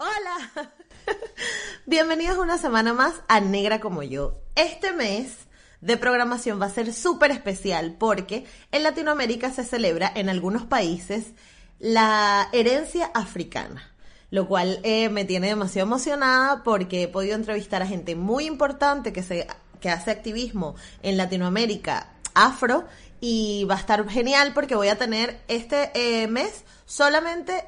Hola. Bienvenidos una semana más a Negra como yo. Este mes de programación va a ser súper especial porque en Latinoamérica se celebra en algunos países la herencia africana, lo cual eh, me tiene demasiado emocionada porque he podido entrevistar a gente muy importante que, se, que hace activismo en Latinoamérica afro y va a estar genial porque voy a tener este eh, mes solamente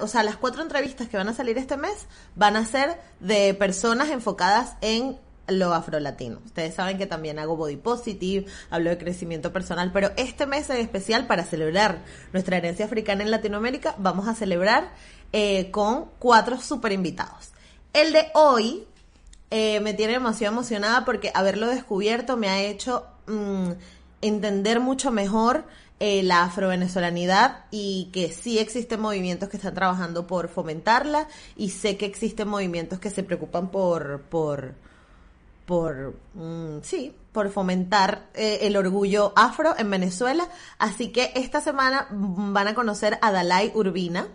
o sea, las cuatro entrevistas que van a salir este mes van a ser de personas enfocadas en lo afrolatino. Ustedes saben que también hago body positive, hablo de crecimiento personal, pero este mes en especial para celebrar nuestra herencia africana en Latinoamérica, vamos a celebrar eh, con cuatro super invitados. El de hoy eh, me tiene demasiado emocionada porque haberlo descubierto me ha hecho mm, entender mucho mejor eh, la afrovenezolanidad y que sí existen movimientos que están trabajando por fomentarla y sé que existen movimientos que se preocupan por, por, por, mm, sí, por fomentar eh, el orgullo afro en Venezuela. Así que esta semana van a conocer a Dalai Urbina.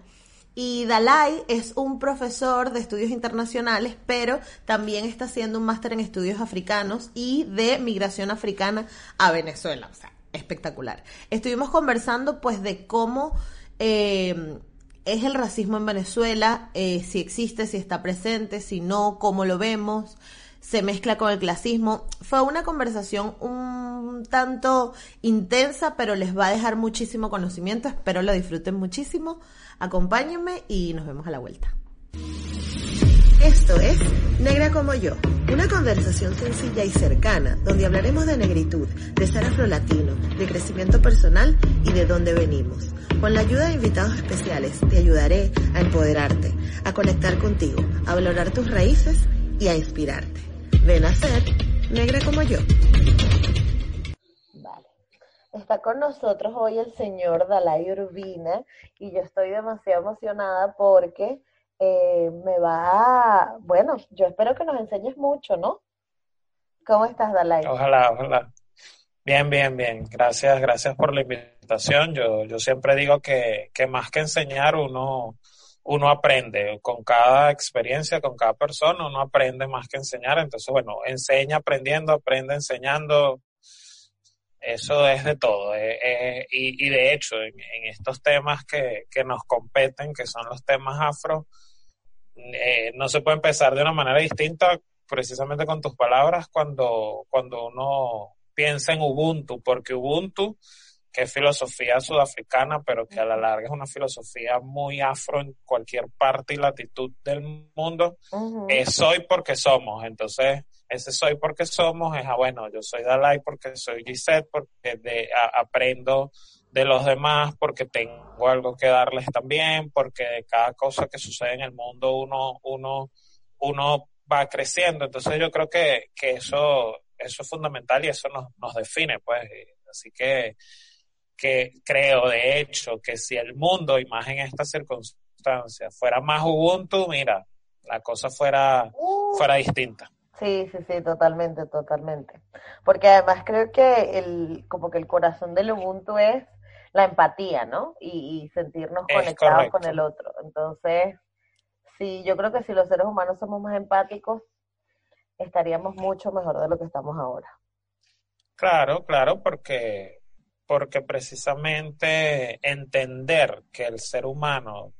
Y Dalai es un profesor de estudios internacionales, pero también está haciendo un máster en estudios africanos y de migración africana a Venezuela. Espectacular. Estuvimos conversando pues de cómo eh, es el racismo en Venezuela, eh, si existe, si está presente, si no, cómo lo vemos, se mezcla con el clasismo. Fue una conversación un tanto intensa, pero les va a dejar muchísimo conocimiento. Espero lo disfruten muchísimo. Acompáñenme y nos vemos a la vuelta. Esto es Negra como yo, una conversación sencilla y cercana donde hablaremos de negritud, de ser afrolatino, de crecimiento personal y de dónde venimos. Con la ayuda de invitados especiales te ayudaré a empoderarte, a conectar contigo, a valorar tus raíces y a inspirarte. Ven a ser negra como yo. Vale. Está con nosotros hoy el señor Dalai Urbina y yo estoy demasiado emocionada porque eh, me va bueno, yo espero que nos enseñes mucho, ¿no? ¿Cómo estás, Dalai? Ojalá, ojalá. Bien, bien, bien. Gracias, gracias por la invitación. Yo, yo siempre digo que, que más que enseñar, uno, uno aprende. Con cada experiencia, con cada persona, uno aprende más que enseñar. Entonces, bueno, enseña aprendiendo, aprende enseñando. Eso es de todo. Eh, eh, y, y, de hecho, en, en estos temas que, que, nos competen, que son los temas afro, eh, no se puede empezar de una manera distinta precisamente con tus palabras cuando, cuando uno piensa en Ubuntu, porque Ubuntu, que es filosofía sudafricana, pero que a la larga es una filosofía muy afro en cualquier parte y latitud del mundo, es soy porque somos. Entonces, ese soy porque somos es, ah, bueno, yo soy Dalai porque soy Gisette, porque de, aprendo de los demás porque tengo algo que darles también, porque de cada cosa que sucede en el mundo uno, uno, uno va creciendo. Entonces yo creo que, que eso, eso es fundamental y eso nos, nos define, pues. Así que, que creo, de hecho, que si el mundo, y más en estas circunstancias, fuera más Ubuntu, mira, la cosa fuera, uh. fuera distinta. Sí, sí, sí, totalmente, totalmente. Porque además creo que el, como que el corazón del Ubuntu es la empatía, ¿no? Y, sentirnos conectados con el otro. Entonces, sí, yo creo que si los seres humanos somos más empáticos, estaríamos mucho mejor de lo que estamos ahora. Claro, claro, porque, porque precisamente entender que el ser humano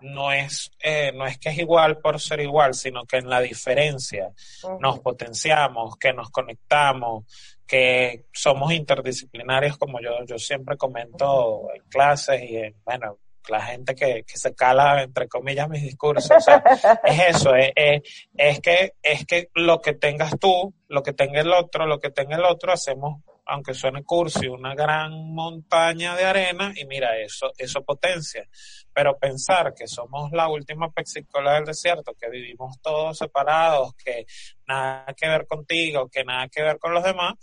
no es, eh, no es que es igual por ser igual, sino que en la diferencia nos potenciamos, que nos conectamos, que somos interdisciplinarios, como yo, yo siempre comento en clases y en, bueno, la gente que, que se cala, entre comillas, mis discursos. O sea, es eso, es, es, es, que, es que lo que tengas tú, lo que tenga el otro, lo que tenga el otro, hacemos aunque suene cursi, una gran montaña de arena y mira, eso, eso potencia. Pero pensar que somos la última pexicola del desierto, que vivimos todos separados, que nada que ver contigo, que nada que ver con los demás,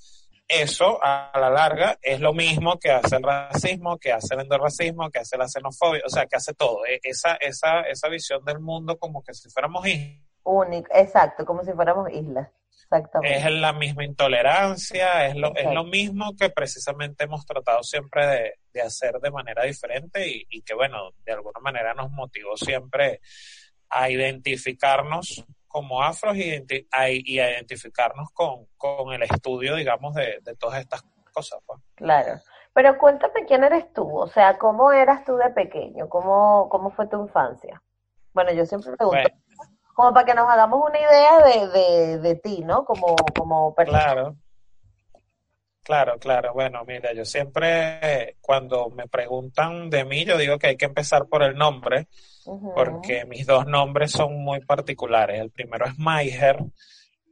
eso a la larga es lo mismo que hace el racismo, que hace el endorracismo, que hace la xenofobia, o sea, que hace todo. E, esa, esa, esa visión del mundo como que si fuéramos islas. Exacto, como si fuéramos islas. Es la misma intolerancia, es lo, es lo mismo que precisamente hemos tratado siempre de, de hacer de manera diferente y, y, que, bueno, de alguna manera nos motivó siempre a identificarnos como afros y, a, identificarnos con, con, el estudio, digamos, de, de todas estas cosas. Pues. Claro. Pero cuéntame quién eres tú, o sea, ¿cómo eras tú de pequeño? ¿Cómo, cómo fue tu infancia? Bueno, yo siempre pregunto, como para que nos hagamos una idea de, de, de ti, ¿no? Como, como persona. Claro. Claro, claro. Bueno, mira, yo siempre cuando me preguntan de mí, yo digo que hay que empezar por el nombre, porque mis dos nombres son muy particulares. El primero es Maiger,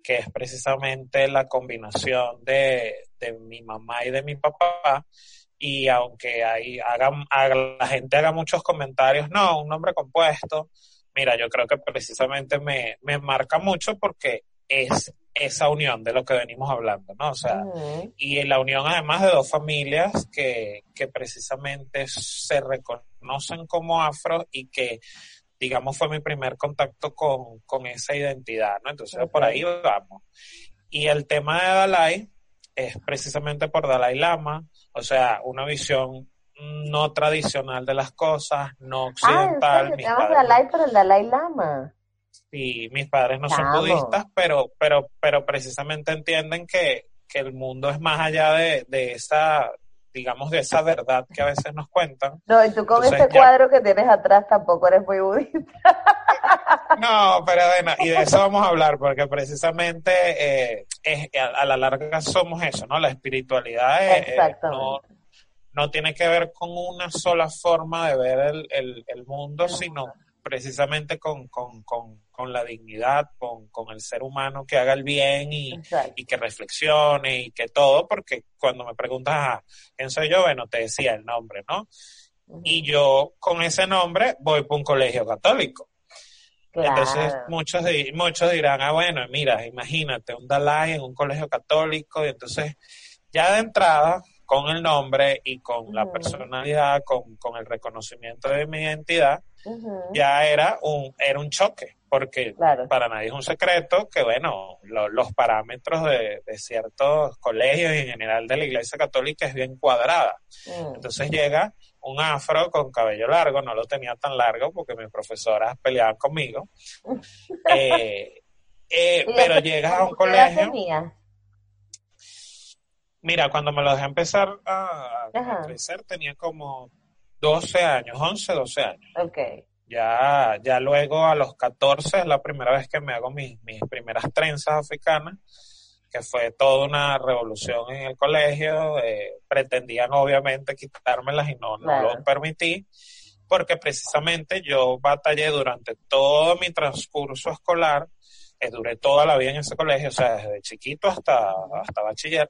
que es precisamente la combinación de, de mi mamá y de mi papá. Y aunque hay, haga, la gente haga muchos comentarios, no, un nombre compuesto, mira, yo creo que precisamente me, me marca mucho porque es esa unión de lo que venimos hablando, ¿no? O sea, y la unión además de dos familias que, que precisamente se reconocen como afro y que, digamos, fue mi primer contacto con, con esa identidad, ¿no? Entonces, por ahí vamos. Y el tema de Dalai es precisamente por Dalai Lama, o sea, una visión no tradicional de las cosas, no occidental. Ah, Dalai por el Dalai Lama. Sí, mis padres no son budistas, pero, pero, pero precisamente entienden que, que el mundo es más allá de, de esa, digamos, de esa verdad que a veces nos cuentan. No, y tú con ese cuadro que tienes atrás tampoco eres muy budista. No, pero bueno, y de eso vamos a hablar, porque precisamente eh, es, a, la larga somos eso, ¿no? La espiritualidad eh, no, no, tiene que ver con una sola forma de ver el, el, el mundo, sino precisamente con, con, con, con la dignidad, con, con, el ser humano que haga el bien y, y, que reflexione y que todo, porque cuando me preguntas, ah, ¿quién soy yo? Bueno, te decía el nombre, ¿no? Y yo con ese nombre voy para un colegio católico. Entonces muchos, muchos dirán, ah, bueno, mira, imagínate un Dalai en un colegio católico y entonces ya de entrada con el nombre y con la personalidad, con, con, el reconocimiento de mi identidad, ya era un, era un choque, porque para nadie es un secreto que, bueno, los parámetros de, ciertos colegios y en general de la Iglesia Católica es bien cuadrada. Mm. Entonces llega un afro con cabello largo, no lo tenía tan largo porque mis profesoras peleaban conmigo, eh, eh, pero llegas a un colegio... Mira, cuando me lo dejé empezar a, crecer tenía como 12 años, 11, 12 años. Ok. Ya, ya luego a los 14 es la primera vez que me hago mis, mis primeras trenzas africanas, que fue toda una revolución en el colegio. Eh, pretendían obviamente quitármelas y no, no lo permití, porque precisamente yo batallé durante todo mi transcurso escolar, eh, duré toda la vida en ese colegio, o sea, desde chiquito hasta, hasta bachiller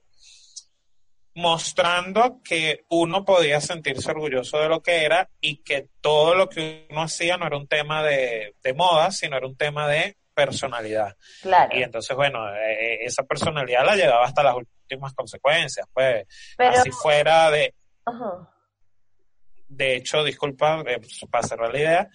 mostrando que uno podía sentirse orgulloso de lo que era y que todo lo que uno hacía no era un tema de, moda, sino era un tema de personalidad. Claro. Y entonces, bueno, eh, esa personalidad la llevaba hasta las últimas consecuencias, pues, así fuera de de hecho, disculpa, eh, para cerrar la idea,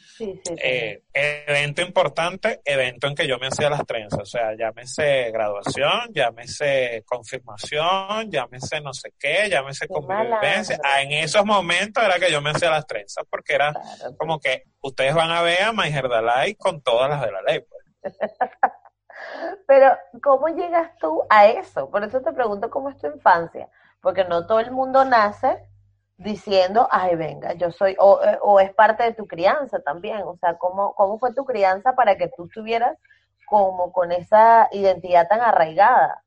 eh, evento importante, evento en que yo me hacía las trenzas, o sea, llámese graduación, llámese confirmación, llámese no sé qué, llámese convivencia. Ah, en esos momentos era que yo me hacía las trenzas, porque era como que ustedes van a ver a Maiger Dalai con todas las de la ley. Pues. Pero, ¿cómo llegas tú a eso? Por eso te pregunto cómo es tu infancia, porque no todo el mundo nace diciendo, ay, venga, yo soy, o, eh, o, es parte de tu crianza también, o sea, ¿cómo, ¿cómo fue tu crianza para que tú estuvieras como con esa identidad tan arraigada?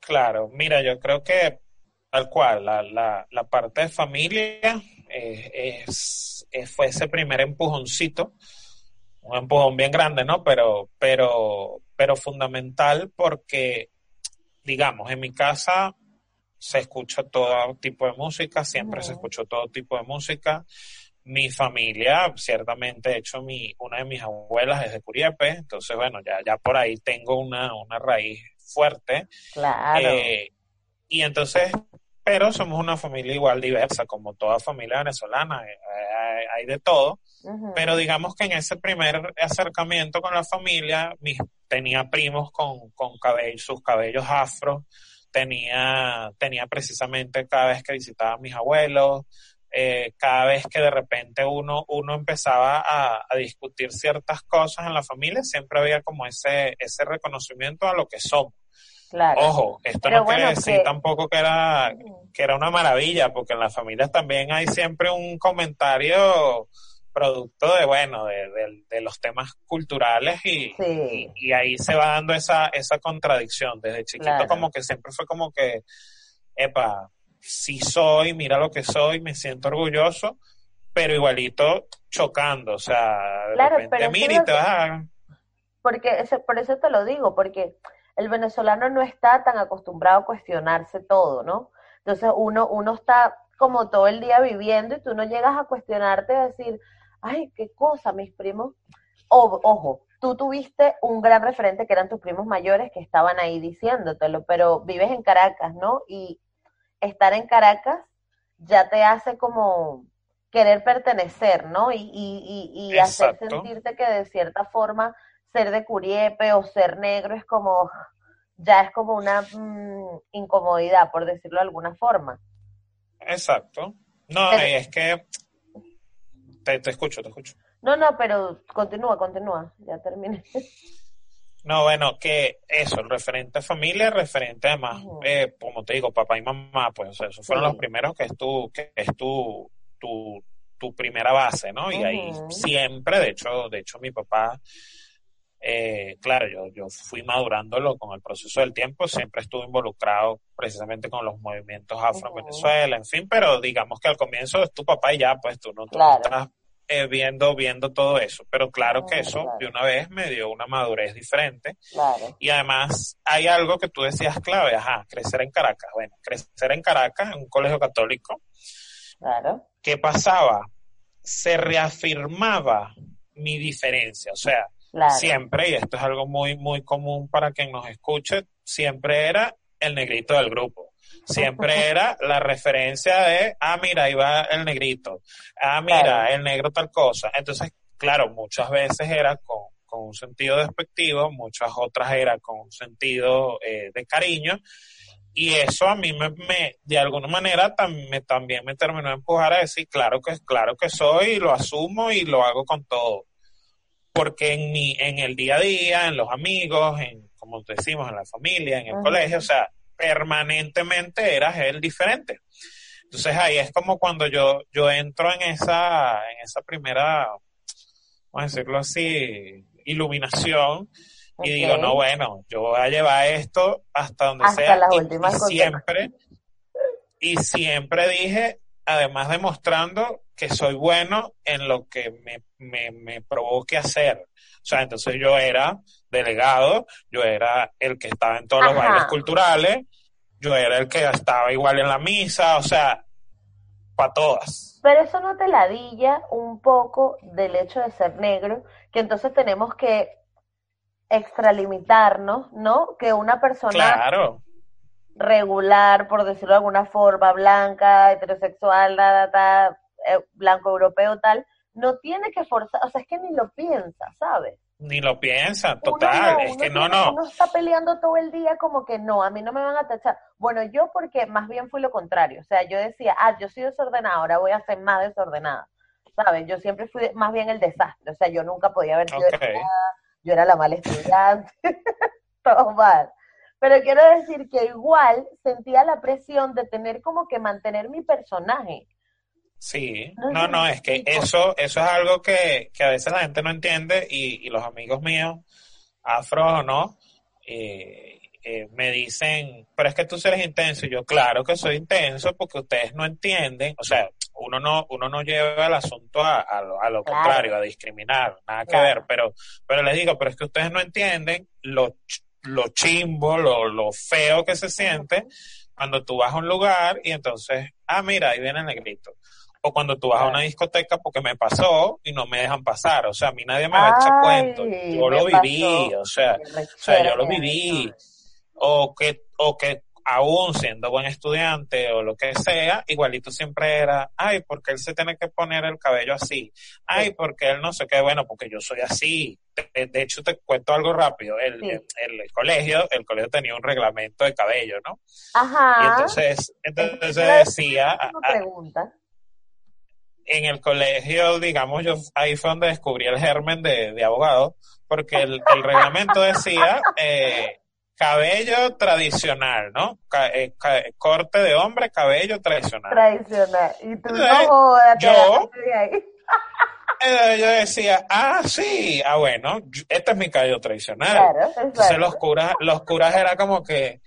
Claro, mira, yo creo que tal cual, la, la, la parte de familia eh, es, fue ese primer empujoncito, un empujón bien grande, ¿no? Pero, pero, pero fundamental porque, digamos, en mi casa se escucha todo tipo de música, siempre se escuchó todo tipo de música. Mi familia, ciertamente, de hecho, mi, una de mis abuelas es de Curiepe, entonces, bueno, ya, ya por ahí tengo una, una raíz fuerte. Claro. Eh, y entonces, pero somos una familia igual diversa, como toda familia venezolana, eh, hay, de todo. Pero digamos que en ese primer acercamiento con la familia, mis, tenía primos con, con cabello, sus cabellos afro, tenía, tenía precisamente cada vez que visitaba a mis abuelos, eh, cada vez que de repente uno, uno empezaba a, discutir ciertas cosas en la familia, siempre había como ese, ese reconocimiento a lo que somos. Ojo, esto no quiere decir tampoco que era, que era una maravilla, porque en las familias también hay siempre un comentario producto de, bueno, de, los temas culturales y, y, ahí se va dando esa, esa contradicción. Desde chiquito como que siempre fue como que, epa, sí soy, mira lo que soy, me siento orgulloso, pero igualito chocando, o sea, de repente, mira y te vas a... Porque, por eso te lo digo, porque el venezolano no está tan acostumbrado a cuestionarse todo, ¿no? Entonces uno, uno está como todo el día viviendo y tú no llegas a cuestionarte, a decir, ay, qué cosa, mis primos. ojo, tú tuviste un gran referente que eran tus primos mayores que estaban ahí diciéndotelo, pero vives en Caracas, ¿no? Y estar en Caracas ya te hace como querer pertenecer, ¿no? Y, y, y, hacer sentirte que de cierta forma ser de Curiepe o ser negro es como, ya es como una mm, incomodidad, por decirlo de alguna forma. Exacto. No, es que te, escucho, te escucho. No, no, pero continúa, continúa, ya terminé. No, bueno, que eso, el referente a familia, referente además, eh, como te digo, papá y mamá, pues o sea, esos fueron los primeros que es tu, que es tu, tu, tu primera base, ¿no? Y ahí siempre, de hecho, de hecho mi papá eh, claro, yo, yo fui madurándolo con el proceso del tiempo, siempre estuve involucrado precisamente con los movimientos afro en Venezuela, en fin, pero digamos que al comienzo es tu papá y ya, pues tú no, estás eh, viendo, viendo todo eso, pero claro que eso de una vez me dio una madurez diferente. Y además hay algo que tú decías clave, ajá, crecer en Caracas, bueno, crecer en Caracas en un colegio católico, claro. ¿qué pasaba? Se reafirmaba mi diferencia, o sea, Siempre, y esto es algo muy, muy común para quien nos escuche, siempre era el negrito del grupo. Siempre era la referencia de, ah, mira, ahí va el negrito. Ah, mira, el negro tal cosa. Entonces, claro, muchas veces era con, con un sentido despectivo, muchas otras eran con un sentido eh, de cariño. Y eso a mí me, me de alguna manera me, también me terminó de empujar a decir, claro que, claro que soy, y lo asumo y lo hago con todo porque en mi, en el día a día, en los amigos, en, como decimos, en la familia, en el colegio, o sea, permanentemente eras él diferente. Entonces ahí es como cuando yo, yo entro en esa, en esa primera, vamos a decirlo así, iluminación y digo, no, bueno, yo voy a llevar esto hasta donde sea. y, siempre, y siempre dije, además demostrando que soy bueno en lo que me, me, me, provoque hacer. O sea, entonces yo era delegado, yo era el que estaba en todos los bailes culturales, yo era el que estaba igual en la misa, o sea, para todas. Pero eso no te ladilla un poco del hecho de ser negro, que entonces tenemos que extralimitarnos, ¿no? Que una persona claro regular, por decirlo de alguna forma, blanca, heterosexual, eh, blanco europeo, tal, no tiene que forzar, o sea, es que ni lo piensa, ¿sabes? Ni lo piensa, total, es que no, no. Uno está peleando todo el día como que no, a mí no me van a tachar. Bueno, yo porque más bien fui lo contrario, o sea, yo decía, ah, yo soy desordenada, ahora voy a ser más desordenada, ¿sabes? Yo siempre fui más bien el desastre, o sea, yo nunca podía haber sido yo era la mala estudiante, todo mal. Pero quiero decir que igual sentía la presión de tener como que mantener mi personaje. Sí, no, no, es que eso, eso es algo que, a veces la gente no entiende y, los amigos míos, afro o no, eh, eh, me dicen, pero es que tú eres intenso. Y yo, claro que soy intenso porque ustedes no entienden, o sea, uno no, uno no lleva el asunto a, lo, contrario, a discriminar, nada que ver, pero, pero les digo, pero es que ustedes no entienden lo lo chimbo, lo, lo feo que se siente cuando tú vas a un lugar y entonces, ah, mira, ahí viene el negrito. O cuando tú vas a una discoteca porque me pasó y no me dejan pasar. O sea, a mí nadie me va a echar cuento. Yo lo viví, o sea, o sea, yo lo viví. O que, o que aún siendo buen estudiante o lo que sea, igualito siempre era, ay, porque él se tiene que poner el cabello así, ay, porque él no sé qué, bueno, porque yo soy así. De, hecho, te cuento algo rápido, el, el, colegio, el colegio tenía un reglamento de cabello, ¿no? Ajá. Y entonces, entonces decía... pregunta. en el colegio, digamos, yo ahí fue donde descubrí el germen de, de abogado, porque el, el reglamento decía eh, cabello tradicional, ¿no? Eh, corte de hombre, cabello tradicional. Tradicional. Y tú no jodas, yo, eh, yo decía, ah, sí, ah, bueno, este es mi cabello tradicional. Claro, Entonces los curas, los curas era como que,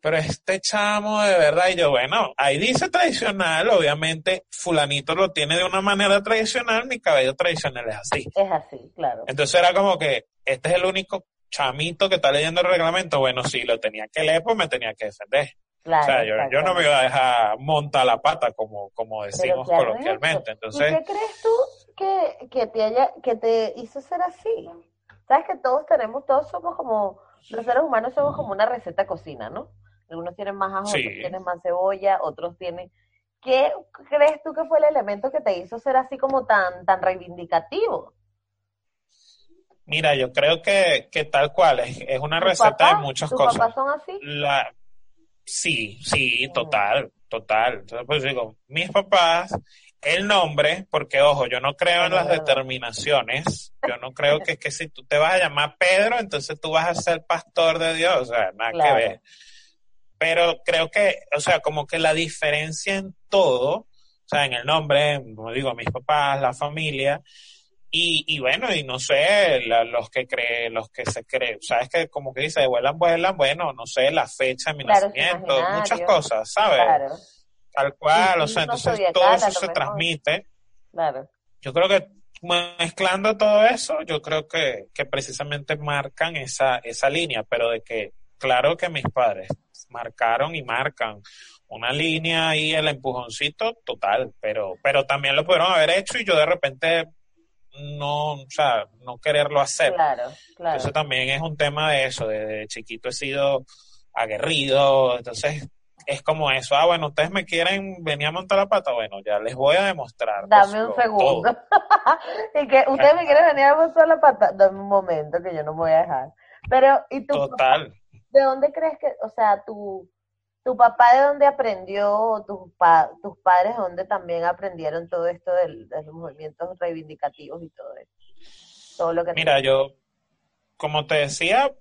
pero este chamo de verdad, y yo, bueno, ahí dice tradicional, obviamente fulanito lo tiene de una manera tradicional, mi cabello tradicional es así. Es así, claro. Entonces era como que, este es el único chamito que está leyendo el reglamento, bueno, si lo tenía que leer, pues me tenía que defender. Claro, o sea, yo, no me iba a dejar montar la pata, como, como decimos coloquialmente. Entonces, ¿Y qué crees tú que, que, te haya, que te hizo ser así? Sabes que todos tenemos, todos somos como, los seres humanos somos como una receta cocina, ¿no? Algunos tienen más ajo, otros tienen más cebolla, otros tienen... ¿Qué crees tú que fue el elemento que te hizo ser así como tan, tan reivindicativo? Mira, yo creo que, que tal cual, es, es una receta de muchas ¿tus cosas. papás son así? La, sí, sí, total, total. Entonces, pues digo, mis papás, el nombre, porque ojo, yo no creo en las determinaciones, yo no creo que es que si tú te vas a llamar Pedro, entonces tú vas a ser pastor de Dios, o sea, nada que ver pero creo que, o sea, como que la diferencia en todo, o sea, en el nombre, como digo, mis papás, la familia, y, y bueno, y no sé, los que creen, los que se creen, sabes que como que dice, vuelan, vuelan, bueno, no sé, la fecha de mi nacimiento, muchas cosas, ¿sabes? Claro. Tal cual, o sea, entonces todo eso se transmite. Claro. Yo creo que mezclando todo eso, yo creo que, que precisamente marcan esa, esa línea, pero de que, claro que mis padres marcaron y marcan una línea y el empujoncito total, pero, pero también lo pudieron haber hecho y yo de repente no, o sea, no quererlo hacer. Claro, claro. Eso también es un tema de eso, de, chiquito he sido aguerrido, entonces es como eso, ah, bueno, ustedes me quieren venir a montar la pata, bueno, ya les voy a demostrar. Dame un segundo. y que ustedes me quieren venir a montar la pata, dame un momento que yo no me voy a dejar. Pero, ¿y tú? Total. ¿de dónde crees que, o sea, tu, tu papá de dónde aprendió, tus, pa, tus padres de dónde también aprendieron todo esto del, de los movimientos reivindicativos y todo eso? Todo lo que Mira, yo, como te decía,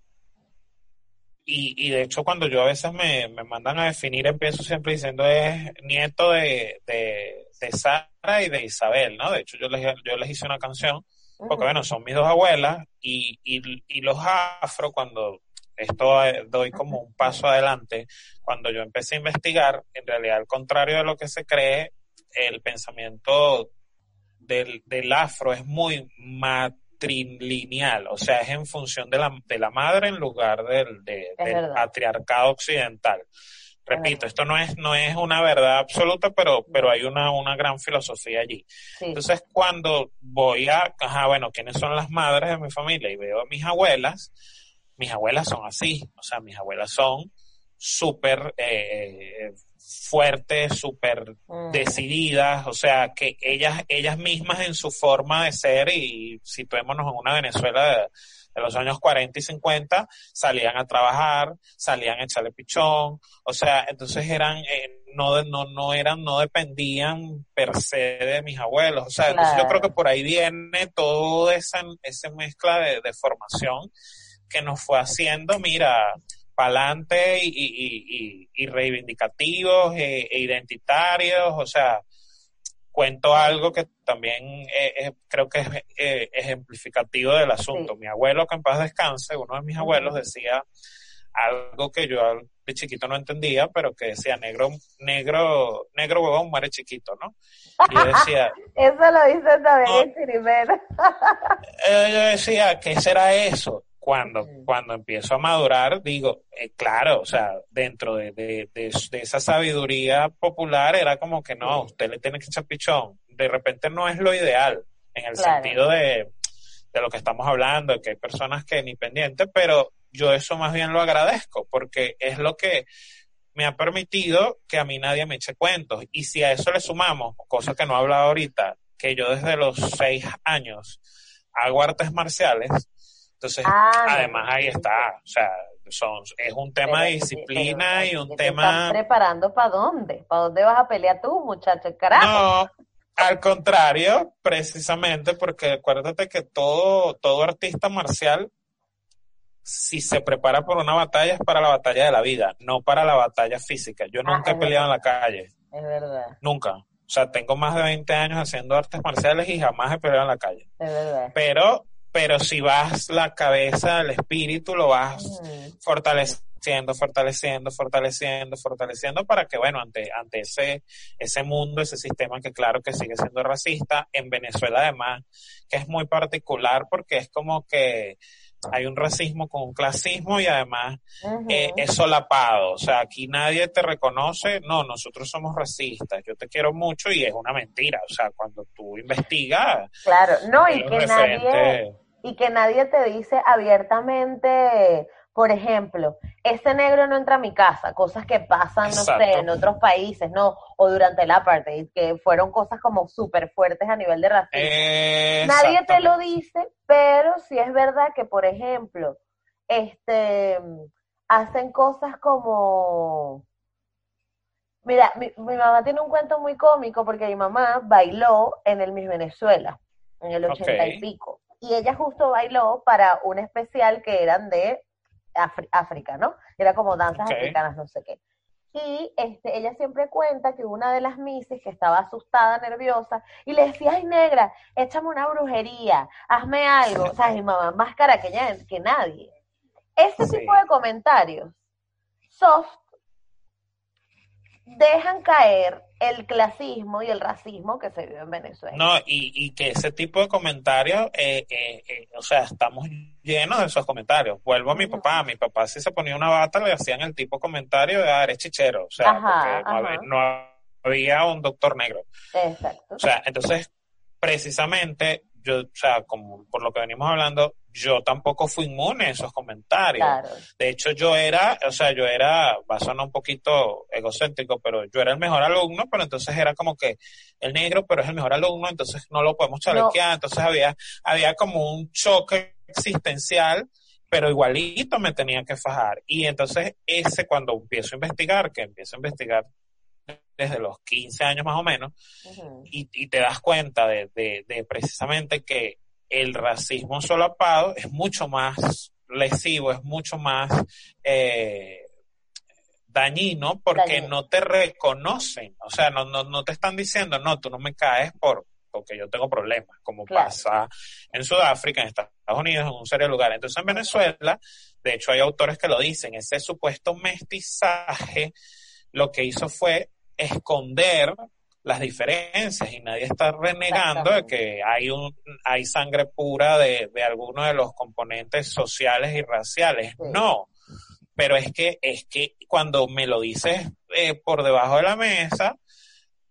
y, y de hecho cuando yo a veces me, me mandan a definir, empiezo siempre diciendo es nieto de, de, de Sara y de Isabel, ¿no? De hecho yo les, yo les hice una canción, porque bueno, son mis dos abuelas, y, y, y los afro, cuando esto eh, doy como un paso adelante. Cuando yo empecé a investigar, en realidad, al contrario de lo que se cree, el pensamiento del, del afro es muy matrilineal, o sea, es en función de la, de la madre en lugar del, del patriarcado occidental. Repito, esto no es, no es una verdad absoluta, pero, pero hay una, una gran filosofía allí. Entonces, cuando voy a, ajá, bueno, ¿quiénes son las madres de mi familia? Y veo a mis abuelas, mis abuelas son así, o sea, mis abuelas son súper eh, fuertes, súper mm. decididas, o sea, que ellas, ellas mismas en su forma de ser, y situémonos en una Venezuela de, los años 40 y 50, salían a trabajar, salían a echarle pichón, o sea, entonces eran, eh, no, no, no eran, no dependían per se de mis abuelos, o sea, entonces yo creo que por ahí viene toda esa, esa mezcla de, de formación que nos fue haciendo, mira, pa'lante y, y, y, reivindicativos e, e, identitarios, o sea, cuento algo que también creo que es eh, ejemplificativo del asunto. Mi abuelo, que en paz descanse, uno de mis abuelos decía algo que yo de chiquito no entendía, pero que decía negro, negro, negro huevón muere chiquito, ¿no? Y yo decía. eso lo dice también primero. Eh, yo decía, ¿qué será eso? Cuando, cuando empiezo a madurar, digo, eh, claro, o sea, dentro de, de, de, esa sabiduría popular era como que no, usted le tiene que echar pichón. De repente no es lo ideal, en el sentido de, de lo que estamos hablando, que hay personas que ni pendientes, pero yo eso más bien lo agradezco, porque es lo que me ha permitido que a mí nadie me eche cuentos. Y si a eso le sumamos, cosa que no he hablado ahorita, que yo desde los seis años hago artes marciales, entonces, ah, además ahí está, o sea, son, es un tema de disciplina y un tema... ¿Estás preparando para dónde? ¿Para dónde vas a pelear tú, muchacho? Carajo. No, Al contrario, precisamente porque acuérdate que todo, todo artista marcial, si se prepara por una batalla, es para la batalla de la vida, no para la batalla física. Yo Ah, nunca he es peleado en la calle, Es verdad, nunca. O sea, tengo más de 20 años haciendo artes marciales y jamás he peleado en la calle. es verdad. Pero, pero si vas la cabeza, el espíritu, lo vas fortaleciendo, fortaleciendo, fortaleciendo, fortaleciendo para que, bueno, ante, ante ese, ese mundo, ese sistema que claro que sigue siendo racista, en Venezuela además, que es muy particular porque es como que hay un racismo con un clasismo y además eh, es solapado, o sea, aquí nadie te reconoce, no, nosotros somos racistas, yo te quiero mucho y es una mentira, o sea, cuando tú investigas, Claro, no, y los que nadie, y que nadie te dice abiertamente, por ejemplo, ese negro no entra a mi casa, cosas que pasan, no sé, en otros países, ¿no? O durante el apartheid, que fueron cosas como súper fuertes a nivel de racismo. eh, Nadie te lo dice, pero sí es verdad que, por ejemplo, este, hacen cosas como... Mira, mi, mi mamá tiene un cuento muy cómico porque mi mamá bailó en el Miss Venezuela, en el ochenta y Ok. pico. Y ella justo bailó para un especial que eran de Afri- África, ¿no? Era como danzas africanas, no sé qué. Y este, ella siempre cuenta que una de las mises que estaba asustada, nerviosa, y le decía, ay negra, échame una brujería, hazme algo. O sea, mi mamá más cara que, ella- que nadie. Ese Sí. tipo de comentarios soft dejan caer el clasismo y el racismo que se vive en Venezuela. No, y, y que ese tipo de comentarios, eh, eh, eh, o sea, estamos llenos de esos comentarios. Vuelvo a mi papá, mi papá si se ponía una bata le hacían el tipo de comentario de, ah, eres chichero, o sea, Ajá, porque no ajá. había, no había un doctor negro. Exacto. O sea, entonces, precisamente, yo, o sea, como por lo que venimos hablando, yo tampoco fui inmune a esos comentarios. Claro. De hecho, yo era, o sea, yo era, va a sonar un poquito egocéntrico, pero yo era el mejor alumno, pero entonces era como que el negro, pero es el mejor alumno, entonces no lo podemos chalequear, entonces había, había como un choque existencial, pero igualito me tenía que fajar. Y entonces ese, cuando empiezo a investigar, que empiezo a investigar desde los 15 años más o menos, y, y te das cuenta de, de- de precisamente que el racismo solapado es mucho más lesivo, es mucho más eh, dañino porque Dañino. no te reconocen, o sea, no, no, no te están diciendo, no, tú no me caes por porque yo tengo problemas, como Claro. pasa en Sudáfrica, en Estados Unidos, en un serio lugar. Entonces en Venezuela, de hecho hay autores que lo dicen, ese supuesto mestizaje lo que hizo fue esconder las diferencias y nadie está renegando de que hay un hay sangre pura de, de algunos de los componentes sociales y raciales. Sí. No, pero es que es que cuando me lo dices eh, por debajo de la mesa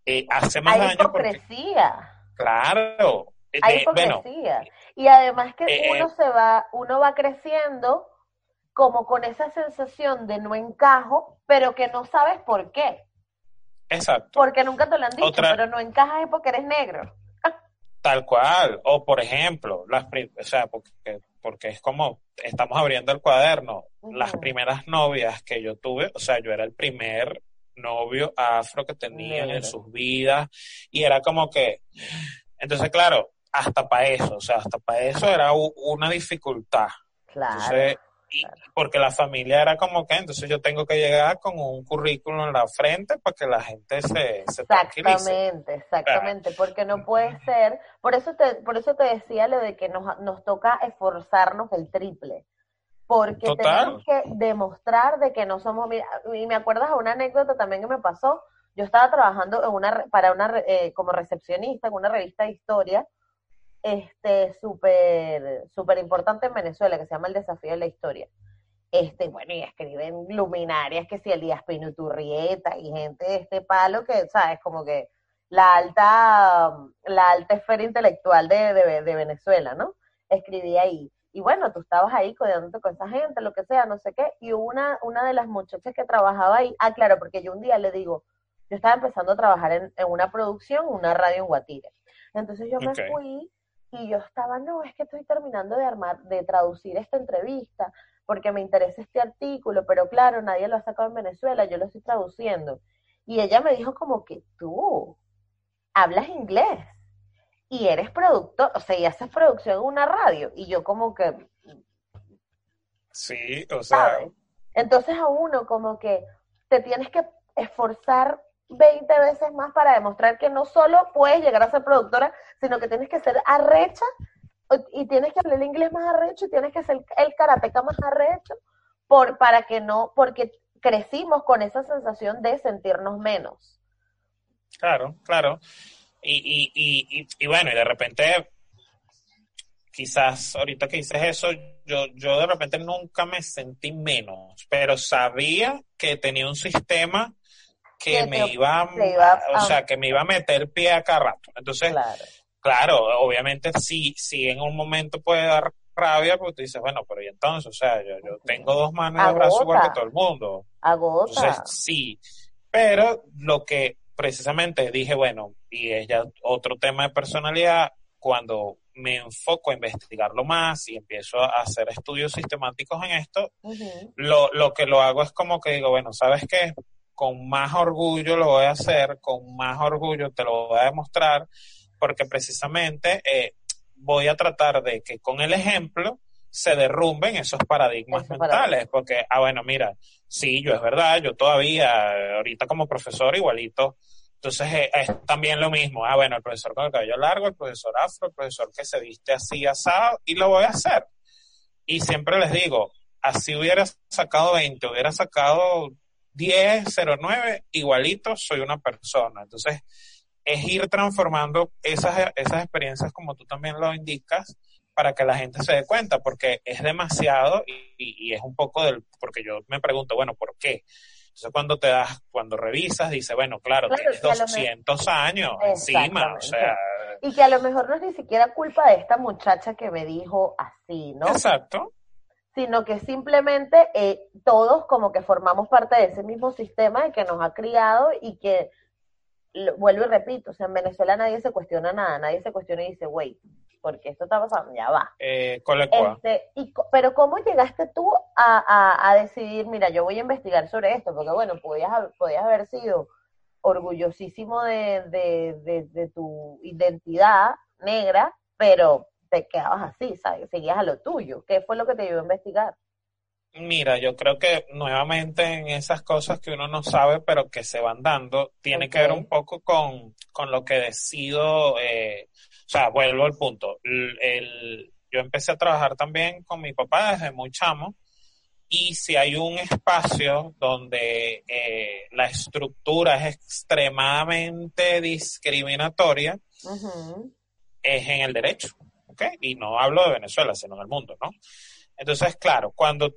eh, hace más Hay daño porque hipocresía. claro, eh, Hay de- bueno, hipocresía. y además que eh, uno se va, uno va creciendo como con esa sensación de no encajo, pero que no sabes por qué. Exacto. Porque nunca te lo han dicho, Otra- pero no encajas es porque eres negro. Tal cual. O por ejemplo, las pri- o sea, porque, porque es como estamos abriendo el cuaderno. Las primeras novias que yo tuve, o sea, yo era el primer novio afro que tenían en sus vidas y era como que, entonces claro, hasta para eso, o sea, hasta para eso era una dificultad. Claro. Entonces, porque la familia era como que, entonces yo tengo que llegar con un currículum en la frente para que la gente se, se. Exactamente, exactamente, porque no puede ser, por eso te, por eso te decía lo de que nos, nos toca esforzarnos el triple, porque Total. tenemos que demostrar de que no somos, mira, y me acuerdas a una anécdota también que me pasó, yo estaba trabajando en una, para una, eh, como recepcionista en una revista de historia, este, súper, súper importante en Venezuela, que se llama El Desafío de la Historia. Este, bueno, y escriben luminarias que si Elías Pinuturrieta y gente de este palo que, sabes, como que la alta, la alta esfera intelectual de, de, de Venezuela, ¿no? Escribí ahí. Y bueno, tú estabas ahí codeándote con esa gente, lo que sea, no sé qué. Y una, una de las muchachas que trabajaba ahí, ah, claro, porque yo un día le digo, yo estaba empezando a trabajar en, en una producción, una radio en Guatire. Entonces yo me fui y yo estaba, no, es que estoy terminando de armar, de traducir esta entrevista, porque me interesa este artículo, pero claro, nadie lo ha sacado en Venezuela, yo lo estoy traduciendo. Y ella me dijo como que tú, hablas inglés y eres productor, o sea, y haces producción en una radio. Y yo como que... Sí, o sea... Entonces a uno como que te tienes que esforzar 20 veces más para demostrar que no solo puedes llegar a ser productora, sino que tienes que ser arrecha y tienes que hablar inglés más arrecho y tienes que ser el karateca más arrecho por, para que no, porque crecimos con esa sensación de sentirnos menos. Claro, claro. Y, y, y, y bueno, y de repente, quizás ahorita que dices eso, yo, yo de repente nunca me sentí menos, pero sabía que tenía un sistema que, me iba, o sea, que me iba a meter pie a cada rato. Entonces, claro, obviamente sí, sí en un momento puede dar rabia porque tú dices, bueno, pero y entonces, o sea, yo, yo tengo dos manos de brazo igual que todo el mundo. Agota. Entonces, sí, pero lo que precisamente dije, bueno, y es ya otro tema de personalidad, cuando me enfoco a investigarlo más y empiezo a hacer estudios sistemáticos en esto, lo, lo que lo hago es como que digo, bueno, ¿sabes qué? Con más orgullo lo voy a hacer, con más orgullo te lo voy a demostrar, porque precisamente eh, voy a tratar de que con el ejemplo se derrumben esos paradigmas mentales, porque, ah, bueno, mira, sí, yo es verdad, yo todavía, ahorita como profesor igualito, entonces eh, es también lo mismo. Ah, bueno, el profesor con el cabello largo, el profesor afro, el profesor que se viste así asado, y lo voy a hacer. Y siempre les digo, así hubiera sacado 20, hubiera sacado 10, 09, igualito soy una persona. Entonces, es ir transformando esas, esas experiencias como tú también lo indicas para que la gente se dé cuenta, porque es demasiado y, y es un poco del, porque yo me pregunto, bueno, ¿por qué? Entonces cuando te das, cuando revisas, dice, bueno, claro, tienes 200 años encima, o sea... Y que a lo mejor no es ni siquiera culpa de esta muchacha que me dijo así, ¿no? Exacto. Sino que simplemente eh, todos como que formamos parte de ese mismo sistema que nos ha criado y que, vuelvo y repito, o sea, en Venezuela nadie se cuestiona nada, nadie se cuestiona y dice, wait, porque esto está pasando, ya va. Eh, este, y, pero ¿cómo llegaste tú a, decidir, mira, yo voy a investigar sobre esto? Porque bueno, podías, podías haber sido orgullosísimo de, de, tu identidad negra, pero te quedabas así, ¿sabes? Seguías a lo tuyo. ¿Qué fue lo que te llevó a investigar? Mira, yo creo que nuevamente en esas cosas que uno no sabe, pero que se van dando, tiene que ver un poco con, con lo que decido eh, o sea, vuelvo al punto. El, yo empecé a trabajar también con mi papá desde muy chamo y si hay un espacio donde eh, la estructura es extremadamente discriminatoria, es en el derecho, ¿ok? Y no hablo de Venezuela, sino del mundo, ¿no? Entonces, claro, cuando,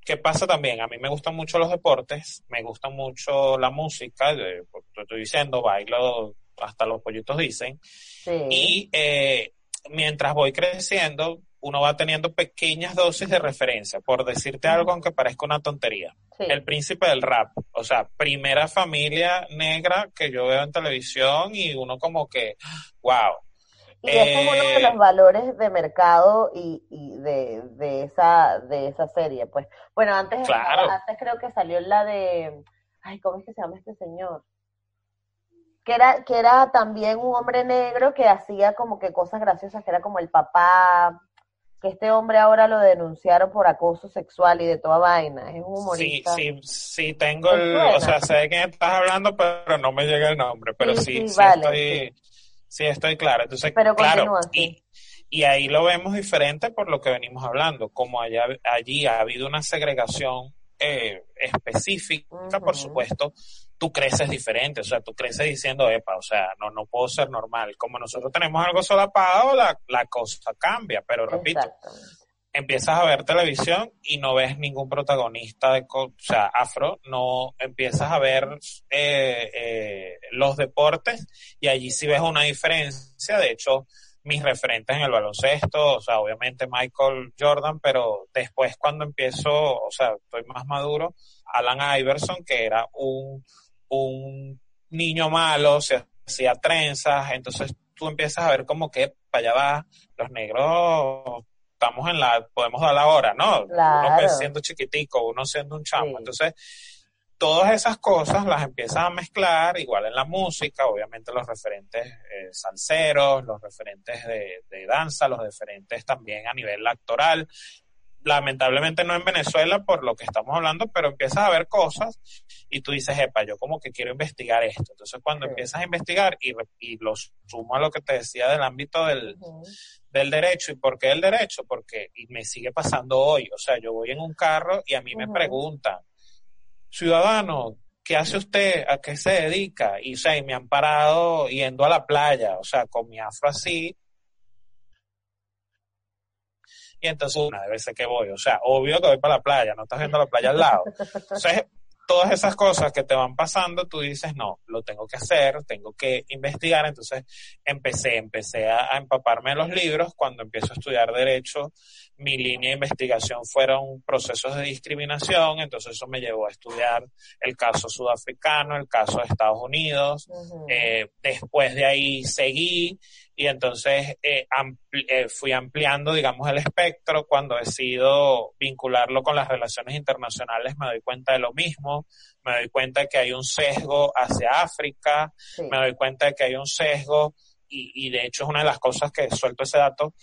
¿qué pasa también? A mí me gustan mucho los deportes, me gusta mucho la música, te estoy diciendo, bailo hasta los pollitos dicen. Y eh, mientras voy creciendo, uno va teniendo pequeñas dosis de referencia. Por decirte algo, aunque parezca una tontería. El príncipe del rap. O sea, primera familia negra que yo veo en televisión y uno como que, wow. Y ese es uno de los eh, valores de mercado y, de, de, esa, de esa serie. Pues, bueno, antes, antes creo que salió la de, ay, ¿cómo es que se llama este señor? que era, que era también un hombre negro que hacía como que cosas graciosas, que era como el papá, que este hombre ahora lo denunciaron por acoso sexual y de toda vaina, es un humorista. Sí, sí, sí, tengo el, o sea, sé de quién estás hablando, pero no me llega el nombre, pero sí, sí, estoy, sí. estoy claro. Entonces, pero claro, y, y ahí lo vemos diferente por lo que venimos hablando, como allá, allí ha habido una segregación eh, específica, por supuesto, tú creces diferente, o sea, tú creces diciendo, epa, o sea, no, no puedo ser normal. Como nosotros tenemos algo solapado, la, la cosa cambia, pero repito, empiezas a ver televisión y no ves ningún protagonista de, o sea, afro, no empiezas a ver eh, eh, los deportes y allí sí ves una diferencia, de hecho, mis referentes en el baloncesto, o sea, obviamente Michael Jordan, pero después cuando empiezo, o sea, estoy más maduro, Alan Iverson, que era un un niño malo se hacía trenzas, entonces tú empiezas a ver como que para allá va, los negros estamos en la, podemos dar la hora, ¿no? Uno pues siendo chiquitico, uno siendo un chamo. Entonces, todas esas cosas las empiezas a mezclar, igual en la música, obviamente los referentes eh, salseros, los referentes de, de, danza, los referentes también a nivel actoral, lamentablemente no en Venezuela por lo que estamos hablando, pero empiezas a ver cosas y tú dices, epa, yo como que quiero investigar esto. Entonces cuando empiezas a investigar y, y lo sumo a lo que te decía del ámbito del, del derecho, ¿y por qué el derecho? Porque, y me sigue pasando hoy, o sea, yo voy en un carro y a mí me preguntan, ciudadano, ¿qué hace usted? ¿A qué se dedica? Y, o sea, y me han parado yendo a la playa, o sea, con mi afro así, y entonces una de veces que voy, o sea, obvio que voy para la playa, no estás viendo la playa al lado. Entonces, todas esas cosas que te van pasando, tú dices, no, lo tengo que hacer, tengo que investigar. Entonces empecé, empecé a, a, empaparme en los libros. Cuando empiezo a estudiar derecho, mi línea de investigación fueron procesos de discriminación. Entonces eso me llevó a estudiar el caso sudafricano, el caso de Estados Unidos. Uh -huh. eh, después de ahí seguí y entonces eh, ampli eh, fui ampliando, digamos, el espectro. Cuando decido vincularlo con las relaciones internacionales, me doy cuenta de lo mismo, me doy cuenta de que hay un sesgo hacia África, sí. me doy cuenta de que hay un sesgo, y, y, de hecho es una de las cosas que suelto ese dato,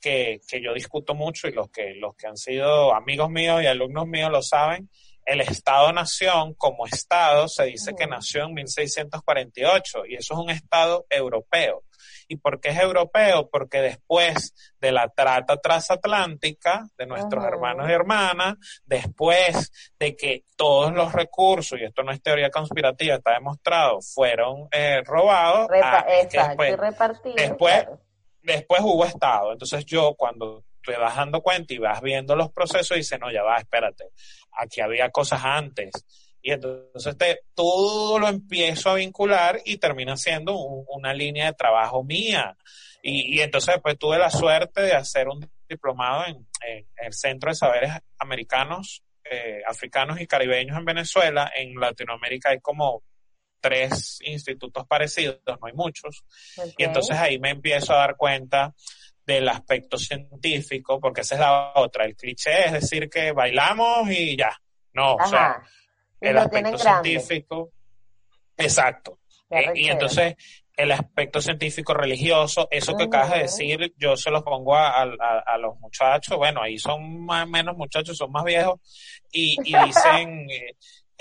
que, que yo discuto mucho, y los que, los que han sido amigos míos y alumnos míos lo saben, el Estado-Nación como Estado se dice que nació en 1648 y eso es un Estado europeo. ¿Y por qué es europeo? Porque después de la trata transatlántica de nuestros hermanos y hermanas, después de que todos los recursos, y esto no es teoría conspirativa, está demostrado, fueron eh, robados, Repa exacto, después, repartidos, después, claro. después hubo Estado. Entonces yo cuando te vas dando cuenta y vas viendo los procesos y dices, no, ya va, espérate, aquí había cosas antes y entonces te, todo lo empiezo a vincular y termina siendo un, una línea de trabajo mía. Y, y, entonces pues tuve la suerte de hacer un diplomado en, en el Centro de Saberes Americanos, eh, Africanos y Caribeños en Venezuela. En Latinoamérica hay como tres institutos parecidos, no hay muchos. Okay. Y entonces ahí me empiezo a dar cuenta del aspecto científico, porque esa es la otra. El cliché es decir que bailamos y ya. No, Ajá. o sea, el aspecto científico. Exacto. Eh, y entonces el aspecto científico religioso, eso que acabas de decir, yo se lo pongo a, a, a, los muchachos, bueno, ahí son más menos muchachos, son más viejos, y, y dicen,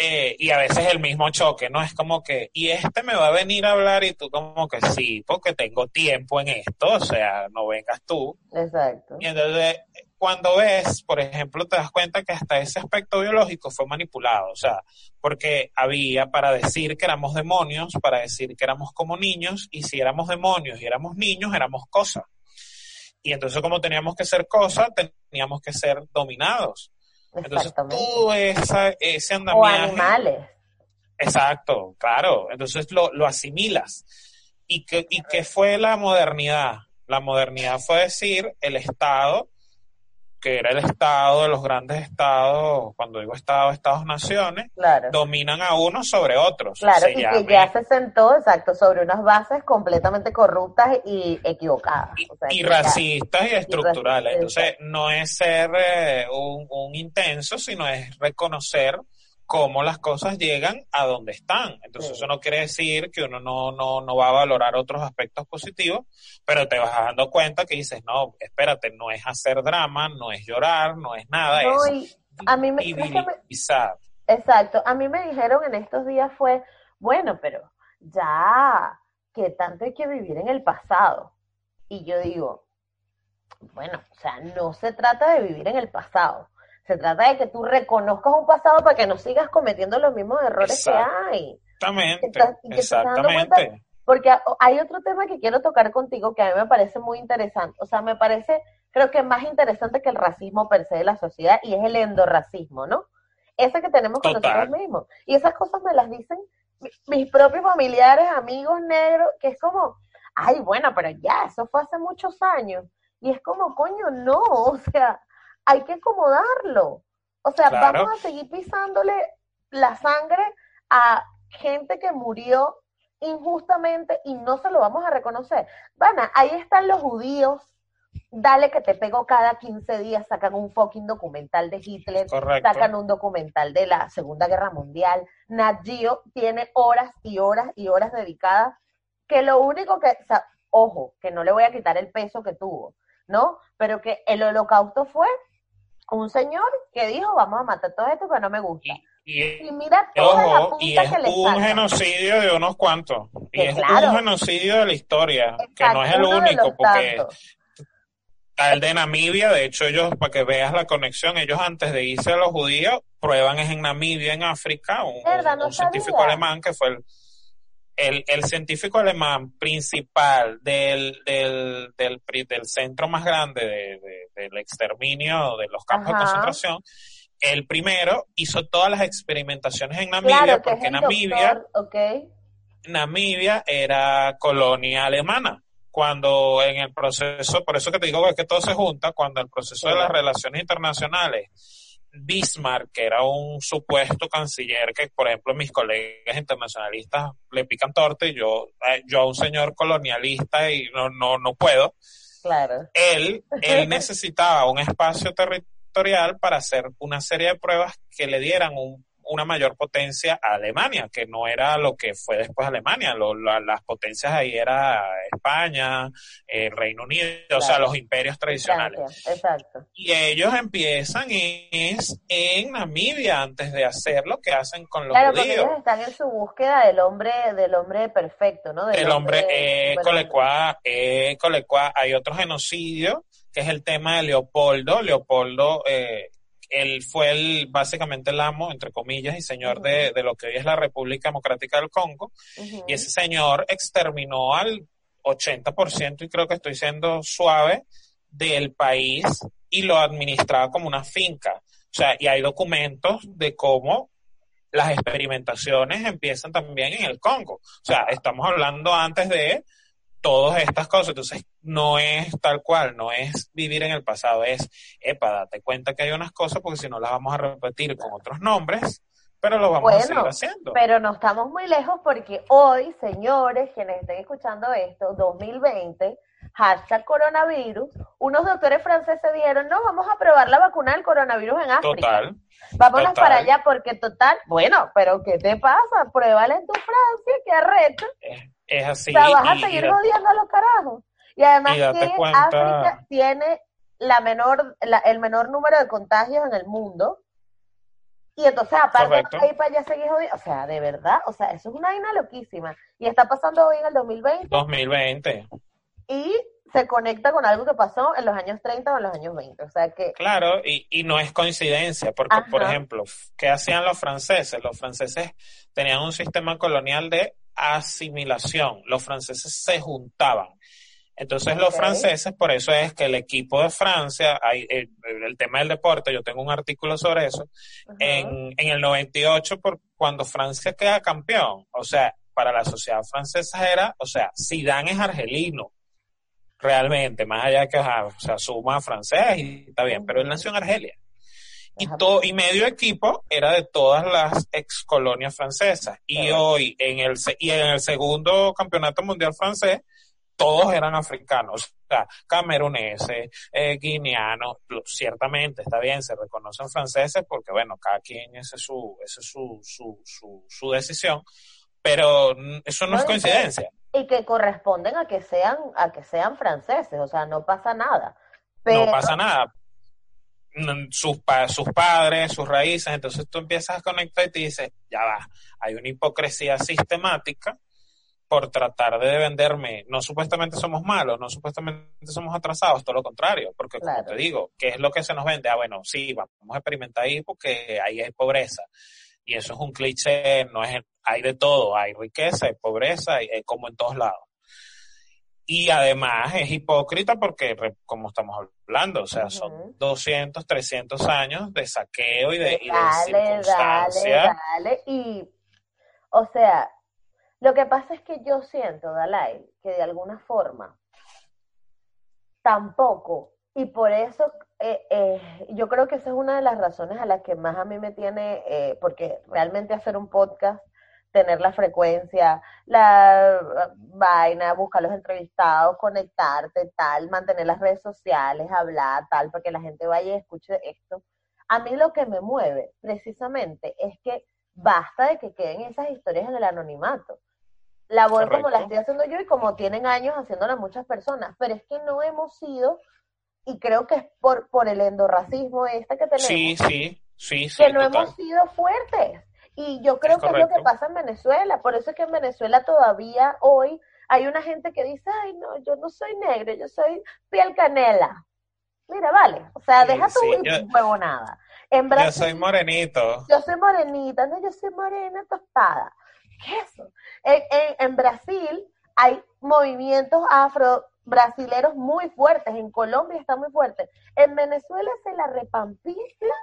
eh, y a veces el mismo choque, ¿no? Es como que, y este me va a venir a hablar y tú como que sí, porque tengo tiempo en esto, o sea, no vengas tú. Exacto. Y entonces, cuando ves, por ejemplo, te das cuenta que hasta ese aspecto biológico fue manipulado, o sea, porque había para decir que éramos demonios, para decir que éramos como niños, y si éramos demonios y éramos niños, éramos cosas. Y entonces como teníamos que ser cosas, teníamos que ser dominados. Entonces todo esa, ese andamiaje... O animales. Exacto, claro. Entonces lo, lo asimilas. ¿Y qué, ¿Y qué fue la modernidad? La modernidad fue decir el Estado que era el Estado de los grandes estados, cuando digo Estado, Estados-naciones, claro. dominan a unos sobre otros. Claro, se y llame... que ya se sentó, exacto, sobre unas bases completamente corruptas y equivocadas. Y, o sea, y racistas y estructurales. Y Entonces, no es ser eh, un, un intenso, sino es reconocer cómo las cosas llegan a donde están. Entonces eso no quiere decir que uno no, no, no va a valorar otros aspectos positivos, pero te vas dando cuenta que dices, no, espérate, no es hacer drama, no es llorar, no es nada, no, es a mí me, civilizar. Exacto, a mí me dijeron en estos días fue, bueno, pero ya, que tanto hay que vivir en el pasado. Y yo digo, bueno, o sea, no se trata de vivir en el pasado se trata de que tú reconozcas un pasado para que no sigas cometiendo los mismos errores que hay. Exactamente. exactamente. porque hay otro tema que quiero tocar contigo que a mí me parece muy interesante. O sea, me parece, creo que más interesante que el racismo per se de la sociedad y es el endorracismo, ¿no? Ese que tenemos con Total. nosotros mismos. Y esas cosas me las dicen mis propios familiares, amigos negros, que es como, ay, bueno, pero ya, eso fue hace muchos años. Y es como, coño, no, o sea, hay que acomodarlo. O sea, claro. vamos a seguir pisándole la sangre a gente que murió injustamente y no se lo vamos a reconocer. Van, ahí están los judíos dale que te pego cada 15 días, sacan un fucking documental de Hitler, sacan un documental de la Segunda Guerra Mundial. Nat Geo tiene horas y horas y horas dedicadas, que lo único que, ojo, que no le voy a quitar el peso que tuvo, ¿no? Pero que el holocausto fue un señor que dijo, vamos a matar todo esto que no me gusta. Y, mira toda la punta y es un genocidio de unos cuantos. y es un genocidio de la historia, que no es el único, porque el de Namibia, de hecho ellos, para que veas la conexión, ellos antes de irse a los judíos, prueban es en Namibia, en África, un, científico alemán que fue el, el, el, científico alemán principal del, del, del, del centro más grande de, del exterminio de los campos de concentración, el primero hizo todas las experimentaciones en Namibia, porque Namibia, Namibia era colonia alemana. Cuando en el proceso, por eso que te digo que todo se junta, cuando el proceso de las relaciones internacionales, Bismarck, que era un supuesto canciller que, por ejemplo, mis colegas internacionalistas le pican torte, y yo, eh, yo a un señor colonialista y no, no, no puedo. Claro. Él, él necesitaba un espacio territorial para hacer una serie de pruebas que le dieran un una mayor potencia a Alemania, que no era lo que fue después Alemania. las potencias ahí era España, eh, Reino Unido, o sea, los imperios tradicionales. Exacto. Y ellos empiezan es en Namibia antes de hacer lo que hacen con los claro, judíos. Ellos están en su búsqueda del hombre, del hombre perfecto, ¿no? Del el hombre, eh, colecua, eh, colecua, hay otro genocidio que es el tema de Leopoldo. Leopoldo eh, él fue el, básicamente el amo, entre comillas, y señor de, lo que hoy es la República Democrática del Congo. Y ese señor exterminó al 80%, y creo que estoy siendo suave, del país y lo administraba como una finca. O sea, y hay documentos de cómo las experimentaciones empiezan también en el Congo. O sea, estamos hablando antes de todas estas cosas. Entonces, no es tal cual, no es vivir en el pasado, es, epa, date cuenta que hay unas cosas porque si no las vamos a repetir con otros nombres, pero lo vamos a seguir haciendo. Pero no estamos muy lejos porque hoy, señores, quienes estén escuchando esto, 2020, hashtag coronavirus, unos doctores franceses dijeron, no, vamos a probar la vacuna del coronavirus en África. Total. Vámonos para allá porque total, bueno, pero ¿qué te pasa? Pruébala en tu Francia, que arrecho. Es, así. O sea, vas a seguir odiando a los carajos. Y además que África tiene la menor, el menor número de contagios en el mundo. Y entonces, aparte ahí para allá seguir jodiendo. O sea, de verdad, o sea, eso es una vaina loquísima. Y está pasando hoy en el 2020. 2020. Y se conecta con algo que pasó en los años 30 o en los años 20. O sea que... Claro, y, y no es coincidencia, porque, por ejemplo, ¿qué hacían los franceses? Los franceses tenían un sistema colonial de asimilación. Los franceses se juntaban. Entonces los franceses, por eso es que el equipo de Francia, hay, el, tema del deporte, yo tengo un artículo sobre eso, en, en, el 98, por, cuando Francia queda campeón, o sea, para la sociedad francesa era, o sea, Zidane es argelino, realmente, más allá de que, o sea, suma francés y está bien, pero él nació en Argelia. Y, todo, y medio equipo era de todas las ex colonias francesas. Y hoy, en el, y en el segundo campeonato mundial francés, todos eran africanos, o sea, cameruneses, eh, guineanos, ciertamente está bien, se reconocen franceses porque, bueno, cada quien, esa es su, esa es su, su, su, su decisión, pero eso no, es coincidencia. y que corresponden a que sean, a que sean franceses, o sea, no pasa nada. No pasa nada. Sus, sus padres, sus raíces, entonces tú empiezas a conectar y te dices, ya va, hay una hipocresía sistemática por tratar de venderme, no supuestamente somos malos, no supuestamente somos atrasados, todo lo contrario, porque como te digo, ¿qué es lo que se nos vende? Ah, bueno, sí, vamos a experimentar ahí porque ahí hay pobreza. Y eso es un cliché, no es, hay de todo, hay riqueza, hay pobreza, hay, como en todos lados. Y además es hipócrita porque, como estamos hablando, o sea, son 200, 300 años de saqueo y de, y de circunstancia. Dale, dale. Y, o sea, lo que pasa es que yo siento, Dalai, que de alguna forma tampoco, y por eso eh, eh, yo creo que esa es una de las razones a las que más a mí me tiene, eh, porque realmente hacer un podcast tener la frecuencia, la vaina, buscar los entrevistados, conectarte, tal, mantener las redes sociales, hablar, tal, para que la gente vaya y escuche esto. A mí lo que me mueve precisamente es que basta de que queden esas historias en el anonimato. La voy como la estoy haciendo yo y como tienen años haciéndola muchas personas, pero es que no hemos sido, y creo que es por, por el endorracismo este que tenemos. Sí, sí, sí, sí Que no hemos sido fuertes. Y yo creo que es lo que pasa en Venezuela. Por eso es que en Venezuela todavía hoy hay una gente que dice, ay, no, yo no soy negro, yo soy piel canela. Mira, vale. O sea, deja tu huevo nada. En Brasil, yo soy morenito. Yo soy morenita, no, yo soy morena tostada. ¿Qué es eso? En, en Brasil hay movimientos afro-brasileros muy fuertes. En Colombia está muy fuerte. En Venezuela se la repampifla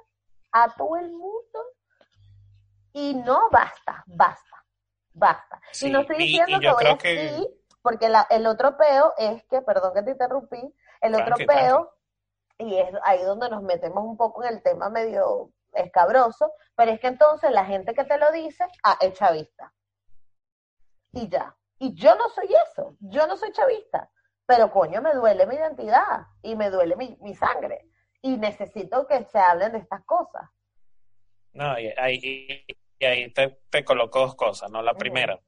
a todo el mundo y no basta, basta, basta. y no estoy diciendo que voy así, porque el otro peo es que, perdón que te interrumpí, el otro peo, y es ahí donde nos metemos un poco en el tema medio escabroso, pero es que entonces la gente que te lo dice, ah, es chavista. Y ya. Y yo no soy eso, yo no soy chavista, pero coño, me duele mi identidad y me duele mi, mi sangre. Y necesito que se hablen de estas cosas. No, y ahí, y ahí te, te coloco dos cosas, ¿no? La primera,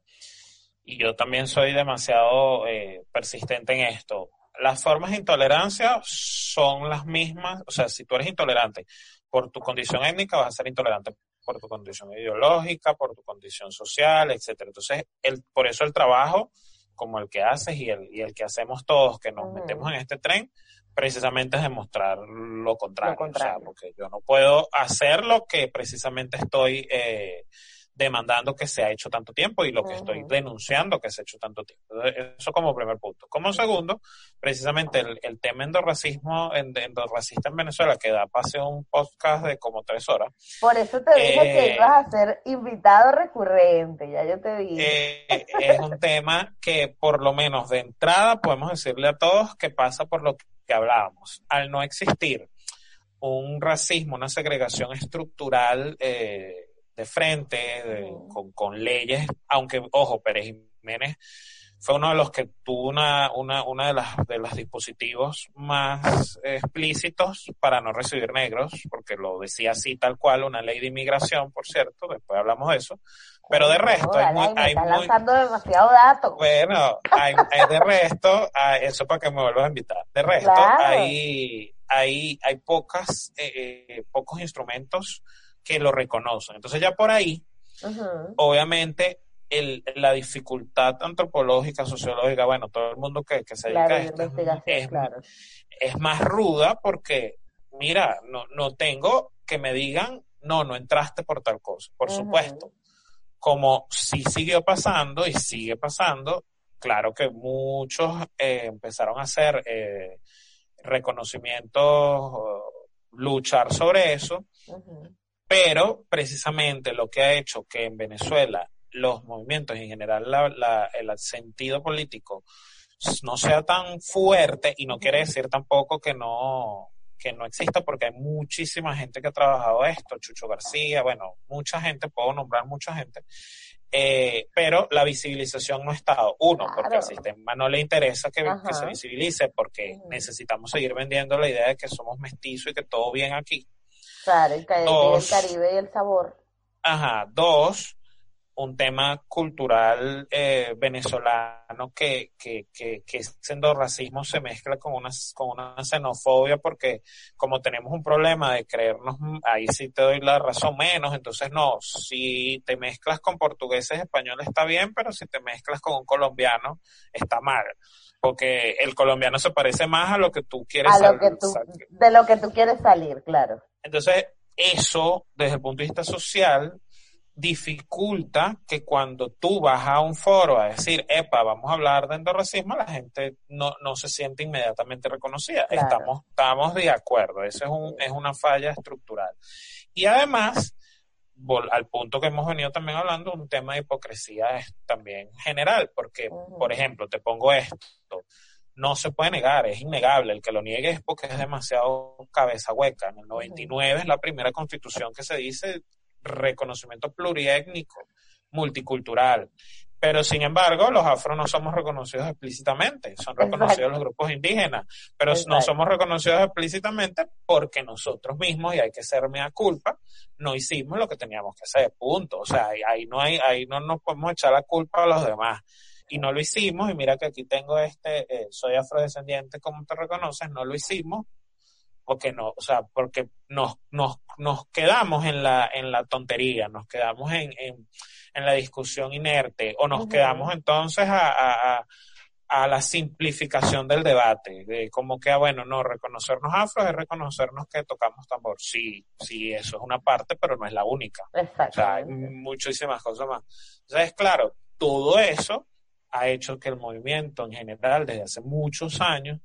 y yo también soy demasiado eh, persistente en esto, las formas de intolerancia son las mismas, o sea, si tú eres intolerante por tu condición étnica, vas a ser intolerante por tu condición ideológica, por tu condición social, etcétera. Entonces, el, por eso el trabajo, como el que haces y el, y el que hacemos todos, que nos metemos en este tren, precisamente es demostrar lo contrario, O sea, porque yo no puedo hacer lo que precisamente estoy eh, demandando que se ha hecho tanto tiempo y lo que estoy denunciando que se ha hecho tanto tiempo. Eso como primer punto. Como segundo, precisamente el, tema endorracismo, endorracista en Venezuela, que da pase a un podcast de como tres horas. Por eso te dije que eh, ibas a ser invitado recurrente, ya yo te dije. Eh, es un tema que por lo menos de entrada podemos decirle a todos que pasa por lo que hablábamos. Al no existir un racismo, una segregación estructural, eh, de frente, con, leyes, aunque, ojo, Pérez Jiménez fue uno de los que tuvo una, una, una de las de los dispositivos más explícitos para no recibir negros, porque lo decía así tal cual, una ley de inmigración, por cierto, después hablamos de eso. Pero de resto, hay, muy, hay lanzando demasiado datos. Bueno, hay, de resto, eso para que me vuelvas a invitar. De resto, hay, hay, hay pocas, eh, eh, pocos instrumentos que lo reconocen. Entonces ya por ahí, obviamente, el, la dificultad antropológica, sociológica, bueno, todo el mundo que, se dedica a esto es, es, más ruda porque, mira, no, no tengo que me digan, no, no entraste por tal cosa, por supuesto. Como si siguió pasando y sigue pasando, claro que muchos eh, empezaron a hacer eh, reconocimientos, luchar sobre eso, pero precisamente lo que ha hecho que en Venezuela los movimientos en general el sentido político no sea tan fuerte y no quiere decir tampoco que no que no exista porque hay muchísima gente que ha trabajado esto, Chucho García, bueno, mucha gente, puedo nombrar mucha gente, eh, pero la visibilización no ha estado. Uno, porque al sistema no le interesa que, que se visibilice, porque necesitamos seguir vendiendo la idea de que somos mestizos y que todo bien aquí. Claro, el, Caribe y el sabor. Ajá, dos, un tema cultural eh, venezolano que, que, que, que siendo racismo se mezcla con una, con una xenofobia porque como tenemos un problema de creernos, ahí sí te doy la razón menos, entonces no, si te mezclas con portugueses, españoles está bien, pero si te mezclas con un colombiano está mal. Porque el colombiano se parece más a lo que tú quieres a lo que tú, de lo que tú quieres salir, claro. Entonces, eso, desde el punto de vista social, dificulta que cuando tú vas a un foro a decir, epa, vamos a hablar de endorracismo, la gente no, no se siente inmediatamente reconocida. Estamos, estamos de acuerdo, eso es, un, es una falla estructural. Y además, al punto que hemos venido también hablando, un tema de hipocresía es también general, porque, por ejemplo, te pongo esto, no se puede negar, es innegable, el que lo niegue es porque es demasiado cabeza hueca. En el 99 es la primera constitución que se dice reconocimiento pluriétnico multicultural. Pero sin embargo, los afro no somos reconocidos explícitamente, son reconocidos los grupos indígenas, pero no somos reconocidos explícitamente porque nosotros mismos, y hay que ser mea culpa, no hicimos lo que teníamos que hacer, punto. O sea, ahí no hay, ahí no nos podemos echar la culpa a los demás. Y no lo hicimos, y mira que aquí tengo este, eh, soy afrodescendiente, como te reconoces, no lo hicimos, porque no, o sea, porque nos, nos, nos quedamos en la, en la tontería, nos quedamos en, en en la discusión inerte o nos quedamos entonces a, a, la simplificación del debate, de como que, ah, bueno, no, reconocernos afros es reconocernos que tocamos tambor. Sí, sí, eso es una parte, pero no es la única. O sea, hay muchísimas cosas más. Entonces, claro, todo eso ha hecho que el movimiento en general, desde hace muchos años,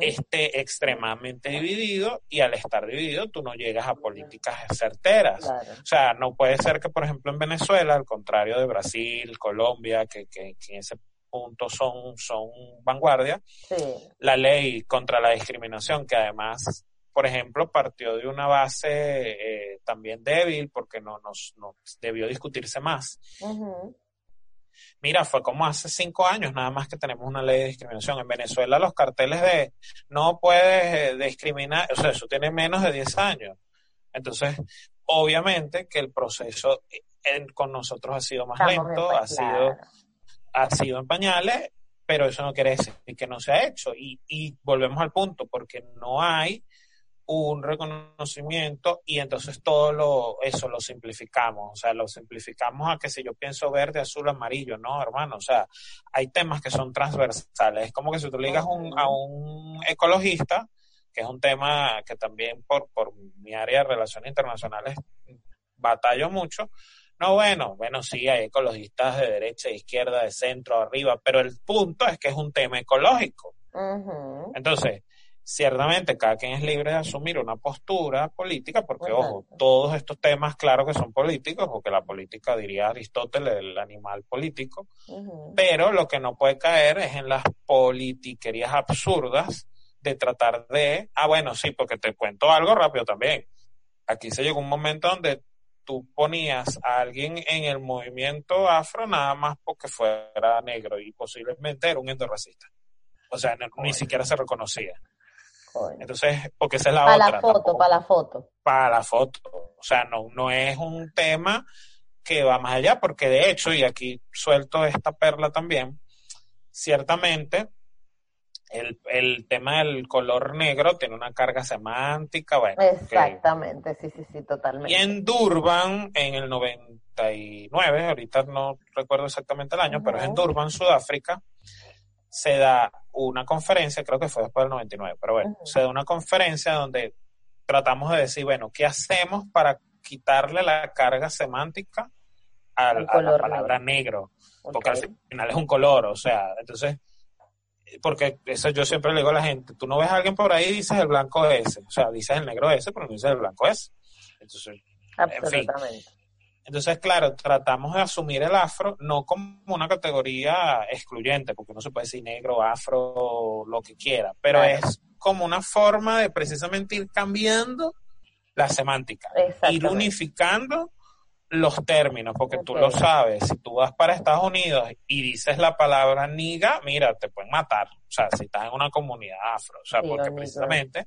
esté extremadamente dividido y al estar dividido tú no llegas a políticas certeras. O sea, no puede ser que, por ejemplo, en Venezuela, al contrario de Brasil, Colombia, que, que, en ese punto son, son vanguardia, la ley contra la discriminación, que además por ejemplo, partió de una base eh, también débil porque no, nos, debió discutirse más. Mira, fue como hace cinco años nada más que tenemos una ley de discriminación. En Venezuela los carteles de no puedes eh, discriminar, o sea, eso tiene menos de diez años. Entonces, obviamente que el proceso eh, con nosotros ha sido más lento, ha sido, ha sido en pañales, pero eso no quiere decir que no se ha hecho. Y, y volvemos al punto, porque no hay un reconocimiento y entonces todo lo, eso lo simplificamos, o sea, lo simplificamos a que si yo pienso verde, azul, amarillo, no, hermano, o sea, hay temas que son transversales, es como que si tú le digas un, a un ecologista, que es un tema que también por, por mi área de relaciones internacionales batallo mucho, no, bueno, bueno, sí, hay ecologistas de derecha, de izquierda, de centro, arriba, pero el punto es que es un tema ecológico. Entonces, ciertamente cada quien es libre de asumir una postura política, porque, ojo, todos estos temas, claro que son políticos, porque la política, diría Aristóteles, el animal político, pero lo que no puede caer es en las politiquerías absurdas de tratar de, ah, bueno, sí, porque te cuento algo rápido también. Aquí se llegó un momento donde tú ponías a alguien en el movimiento afro nada más porque fuera negro y posiblemente era un endorracista. O sea, ni siquiera se reconocía. Entonces, porque esa es la otra. Para la foto, para la foto. Para la foto. O sea, no, no es un tema que va más allá, porque de hecho, y aquí suelto esta perla también, ciertamente el, el tema del color negro tiene una carga semántica, bueno. Exactamente, sí, sí, sí, totalmente. Y en Durban, en el 99, ahorita no recuerdo exactamente el año, pero es en Durban, Sudáfrica, se da una conferencia, creo que fue después del 99, pero bueno, se da una conferencia donde tratamos de decir, bueno, ¿qué hacemos para quitarle la carga semántica a, la palabra negro? Porque al final es un color, o sea, entonces, porque eso yo siempre le digo a la gente, tú no ves a alguien por ahí y dices el blanco ese, o sea, dices el negro ese, pero no dices el blanco ese. Entonces, en fin. Entonces, claro, tratamos de asumir el afro no como una categoría excluyente, porque no se puede decir negro, afro, lo que quiera, pero es como una forma de precisamente ir cambiando la semántica, ir unificando los términos, porque tú lo sabes, si tú vas para Estados Unidos y dices la palabra niga, mira, te pueden matar, o sea, si estás en una comunidad afro, o sea, porque precisamente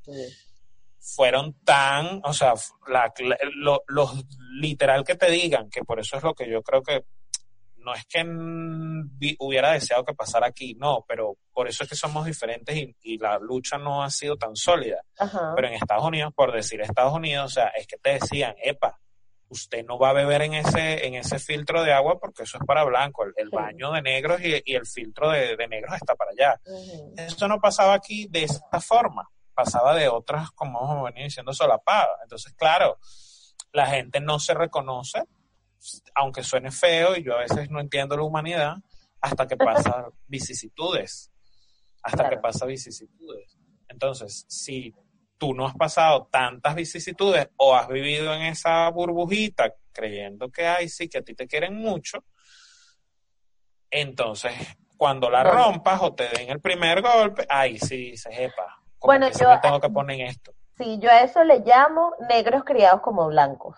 fueron tan, o sea, la, lo, literal que te digan, que por eso es lo que yo creo que no es que hubiera deseado que pasara aquí, no, pero por eso es que somos diferentes y, la lucha no ha sido tan sólida. Pero en Estados Unidos, por decir Estados Unidos, o sea, es que te decían, epa, usted no va a beber en ese, en ese filtro de agua porque eso es para blanco, el, baño de negros y, el filtro de, negros está para allá. Eso no pasaba aquí de esta forma pasaba de otras, como venía diciendo, solapadas. Entonces, claro, la gente no se reconoce, aunque suene feo, y yo a veces no entiendo la humanidad, hasta que pasa vicisitudes. Hasta que pasa vicisitudes. Entonces, si tú no has pasado tantas vicisitudes o has vivido en esa burbujita creyendo que hay, sí, que a ti te quieren mucho, entonces cuando la rompas o te den el primer golpe, ahí sí se bueno, yo tengo que poner esto. Sí, yo a eso le llamo negros criados como blancos.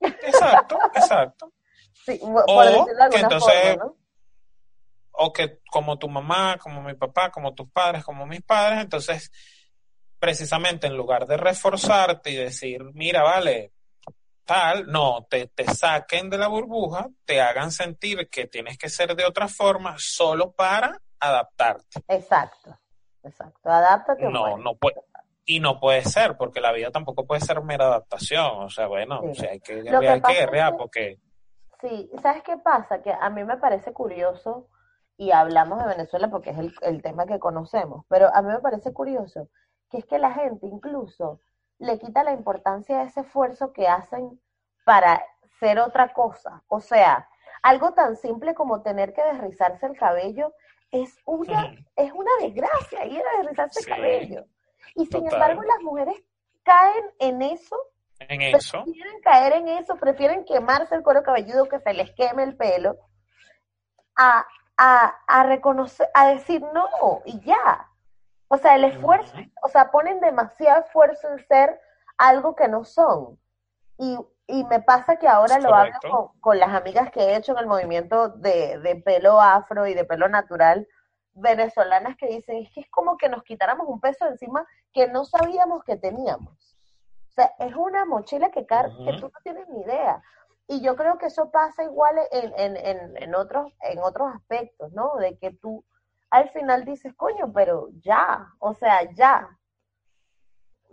Exacto, exacto. Sí, o que entonces, o que como tu mamá, como mi papá, como tus padres, como mis padres, entonces precisamente en lugar de reforzarte y decir, mira, vale, tal, no, te, te saquen de la burbuja, te hagan sentir que tienes que ser de otra forma solo para adaptarte. Exacto, exacto, adáptate. No, no puede. Y no puede ser, porque la vida tampoco puede ser mera adaptación. O sea, bueno, o sea, hay que guerrear, hay que porque... Sí, ¿sabes qué pasa? Que a mí me parece curioso, y hablamos de Venezuela porque es el, el tema que conocemos, pero a mí me parece curioso que es que la gente incluso le quita la importancia de ese esfuerzo que hacen para ser otra cosa. O sea, algo tan simple como tener que desrizarse el cabello es una, es una desgracia ir a desrizarse el cabello. Y sin embargo, las mujeres caen en eso. En eso. Prefieren caer en eso, prefieren quemarse el cuero cabelludo que se les queme el pelo, a, a, a reconocer, a decir no, y ya. O sea, el esfuerzo, o sea, ponen demasiado esfuerzo en ser algo que no son. Y, y me pasa que ahora lo hablo con, las amigas que he hecho en el movimiento de, de pelo afro y de pelo natural venezolanas que dicen, es que es como que nos quitáramos un peso encima que no sabíamos que teníamos. O sea, es una mochila que, que tú no tienes ni idea. Y yo creo que eso pasa igual en, en, en, en, otros, en otros aspectos, ¿no? De que tú al final dices, coño, pero ya, o sea, ya.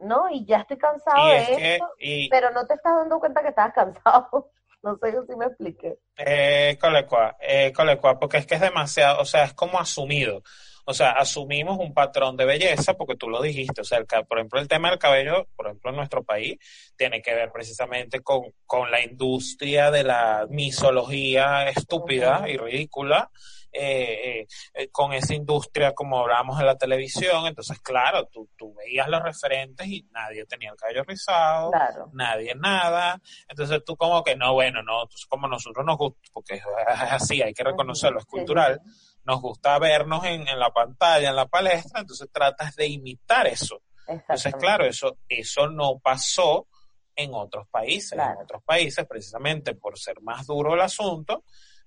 ¿No? Y ya estoy cansado de esto, pero no te estás dando cuenta que estás cansado. no sé si me expliqué. Eh, colecua, eh, porque es que es demasiado, o sea, es como asumido. O sea, asumimos un patrón de belleza porque tú lo dijiste. O sea, el, por ejemplo, el tema del cabello, por ejemplo, en nuestro país, tiene que ver precisamente con, con la industria de la misología estúpida y ridícula eh, eh, con esa industria como hablábamos en la televisión, entonces claro, tú, tú veías los referentes y nadie tenía el cabello rizado, nadie nada, entonces tú como que no, bueno, no, como nosotros nos gusta, porque es así, hay que reconocerlo, es cultural, nos gusta vernos en, en la pantalla, en la palestra, entonces tratas de imitar eso. Entonces, claro, eso, eso no pasó en otros países. En otros países, precisamente por ser más duro el asunto,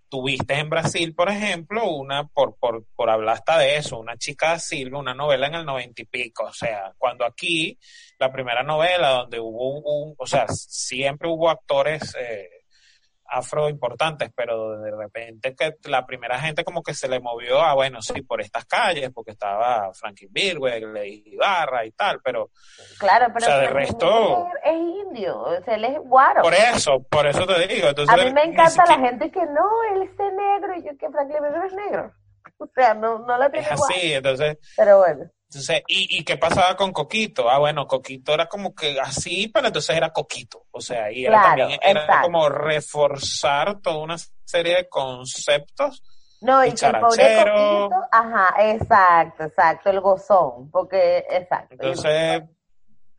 tuviste en Brasil, por ejemplo, una, por, por, por hablar hasta de eso, una chica Silva, una novela en el noventa y pico, o sea, cuando aquí, la primera novela donde hubo un, o sea, siempre hubo actores eh, afro importantes, pero de repente que la primera gente como que se le movió a, bueno, sí, por estas calles, porque estaba Frankie Birwell, Ibarra y tal, pero... Claro, pero... O sea, de resto... Es, indio, o sea, él es guaro. Por eso, por eso te digo. Entonces, a mí me encanta la gente que no, él es negro y yo que Frankie Birwell es negro. O sea, no, no la tiene Es así, entonces... Pero bueno. Entonces, ¿y, ¿y qué pasaba con Coquito? Ah, bueno, Coquito era como que así, pero entonces era Coquito. O sea, y era también era como reforzar toda una serie de conceptos. No, y que el pobre Coquito, ajá, exacto, exacto, el gozón, porque, exacto. Entonces,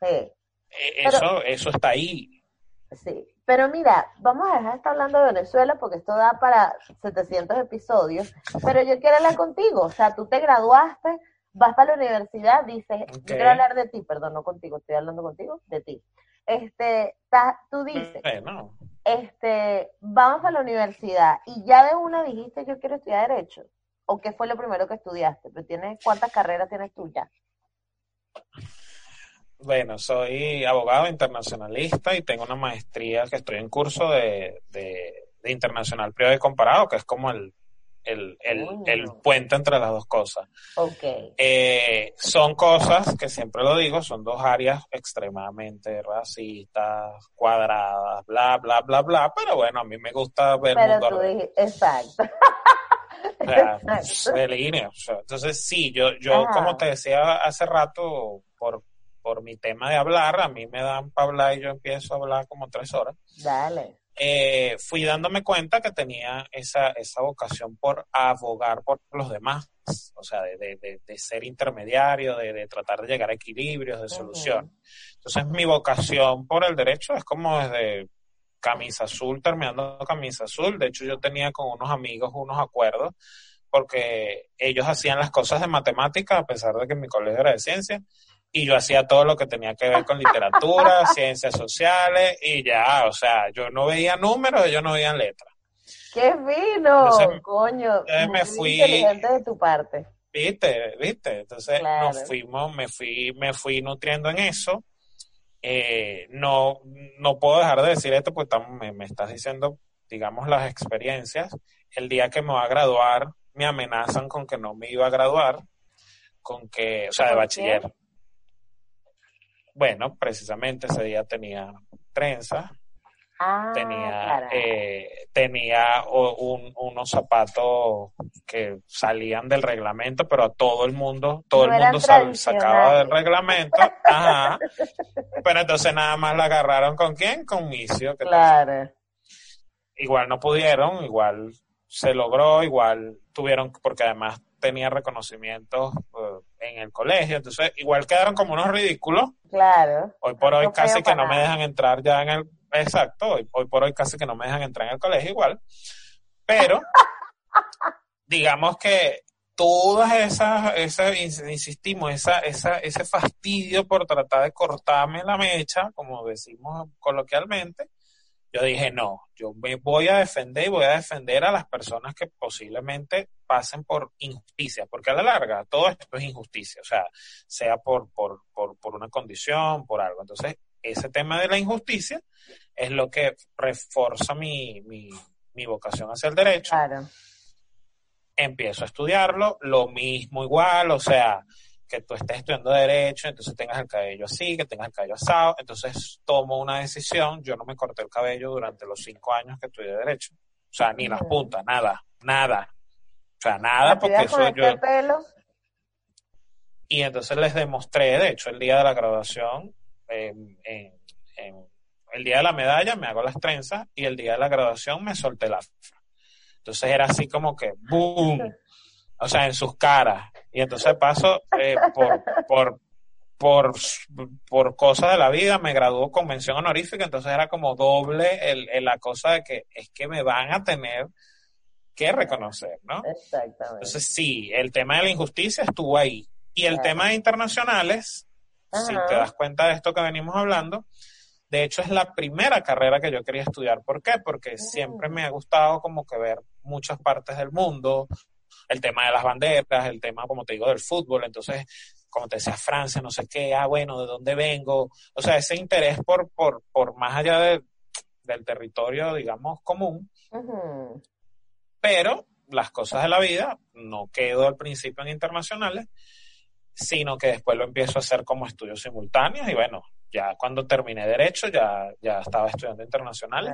sí. E, eso, eso está ahí. Sí, pero mira, vamos a dejar de estar hablando de Venezuela porque esto da para 700 episodios, pero yo quiero hablar contigo, o sea, tú te graduaste, vas para la universidad, dices, yo quiero hablar de ti, perdón, no contigo, estoy hablando contigo, de ti. Este, tú dices, este, vamos a la universidad y ya de una dijiste yo quiero estudiar derecho, o qué fue lo primero que estudiaste, pero tienes cuántas carreras tienes tú ya. Bueno, soy abogado internacionalista y tengo una maestría que estoy en curso de, de, de internacional privado y comparado, que es como el el, el, el, puente entre las dos cosas. Okay. Eh, son cosas que siempre lo digo, son dos áreas extremadamente racistas, cuadradas, bla, bla, bla, bla, pero bueno, a mí me gusta ver pero mundo tú exacto. de línea. entonces, sí, yo, yo como te decía hace rato, por, por mi tema de hablar, a mí me dan para hablar y yo empiezo a hablar como tres horas. Dale eh, fui dándome cuenta que tenía esa, esa vocación por abogar por los demás, o sea, de, de, de ser intermediario, de, tratar de llegar a equilibrios, de solución. Entonces, mi vocación por el derecho es como desde camisa azul, terminando camisa azul. De hecho, yo tenía con unos amigos unos acuerdos porque ellos hacían las cosas de matemática, a pesar de que mi colegio era de ciencia, y yo hacía todo lo que tenía que ver con literatura, ciencias sociales y ya, o sea, yo no veía números, ellos no veían letras. ¡Qué fino! Coño, me fui, inteligente de tu parte. Viste, viste. Entonces nos fuimos, me fui, me fui nutriendo en eso. Eh, no, no puedo dejar de decir esto, pues me, me estás diciendo, digamos, las experiencias. El día que me va a graduar, me amenazan con que no me iba a graduar, con que, o sea, de bachiller. Bueno, precisamente ese día tenía trenza, ah, tenía, eh, tenía unos zapatos que salían del reglamento, pero a todo el mundo, todo el mundo sacaba del reglamento. Ajá. pero entonces nada más la agarraron con quién? Con Micio. claro. Igual no pudieron, igual se logró, igual tuvieron, porque además tenía reconocimientos eh, en el colegio, entonces igual quedaron como unos ridículos. Claro. Hoy por hoy casi que no me dejan entrar ya en el, exacto, hoy, hoy por hoy casi que no me dejan entrar en el colegio igual, pero digamos que todas esas, esas insistimos, esa, esa, ese fastidio por tratar de cortarme la mecha, como decimos coloquialmente, yo dije, no, yo me voy a defender y voy a defender a las personas que posiblemente pasen por injusticia, porque a la larga todo esto es injusticia, o sea, sea por, por, por, por una condición, por algo. Entonces, ese tema de la injusticia es lo que refuerza mi, mi, mi vocación hacia el derecho. Claro. Empiezo a estudiarlo, lo mismo igual, o sea, que tú estés estudiando derecho, entonces tengas el cabello así, que tengas el cabello asado, entonces tomo una decisión, yo no me corté el cabello durante los cinco años que estudié derecho, o sea, ni las puntas, nada, nada, o sea, nada, porque eso este yo... Pelo? Y entonces les demostré, de hecho, el día de la graduación, en, el día de la medalla me hago las trenzas y el día de la graduación me solté la... Entonces era así como que, ¡boom! O sea, en sus caras. Y entonces paso eh, por, por, por, por cosas de la vida, me graduó con mención honorífica, entonces era como doble el, la cosa de que es que me van a tener que reconocer, ¿no? Exactamente. Entonces sí, el tema de la injusticia estuvo ahí. Y el tema de internacionales, si te das cuenta de esto que venimos hablando, de hecho es la primera carrera que yo quería estudiar. ¿Por qué? Porque siempre me ha gustado como que ver muchas partes del mundo, el tema de las banderas, el tema, como te digo, del fútbol, entonces, como te decía, Francia, no sé qué, ah, bueno, ¿de dónde vengo? O sea, ese interés por, por, por más allá del territorio, digamos, común, pero las cosas de la vida, no quedo al principio en internacionales, sino que después lo empiezo a hacer como estudios simultáneos. Y bueno, ya cuando terminé derecho ya, ya estaba estudiando internacionales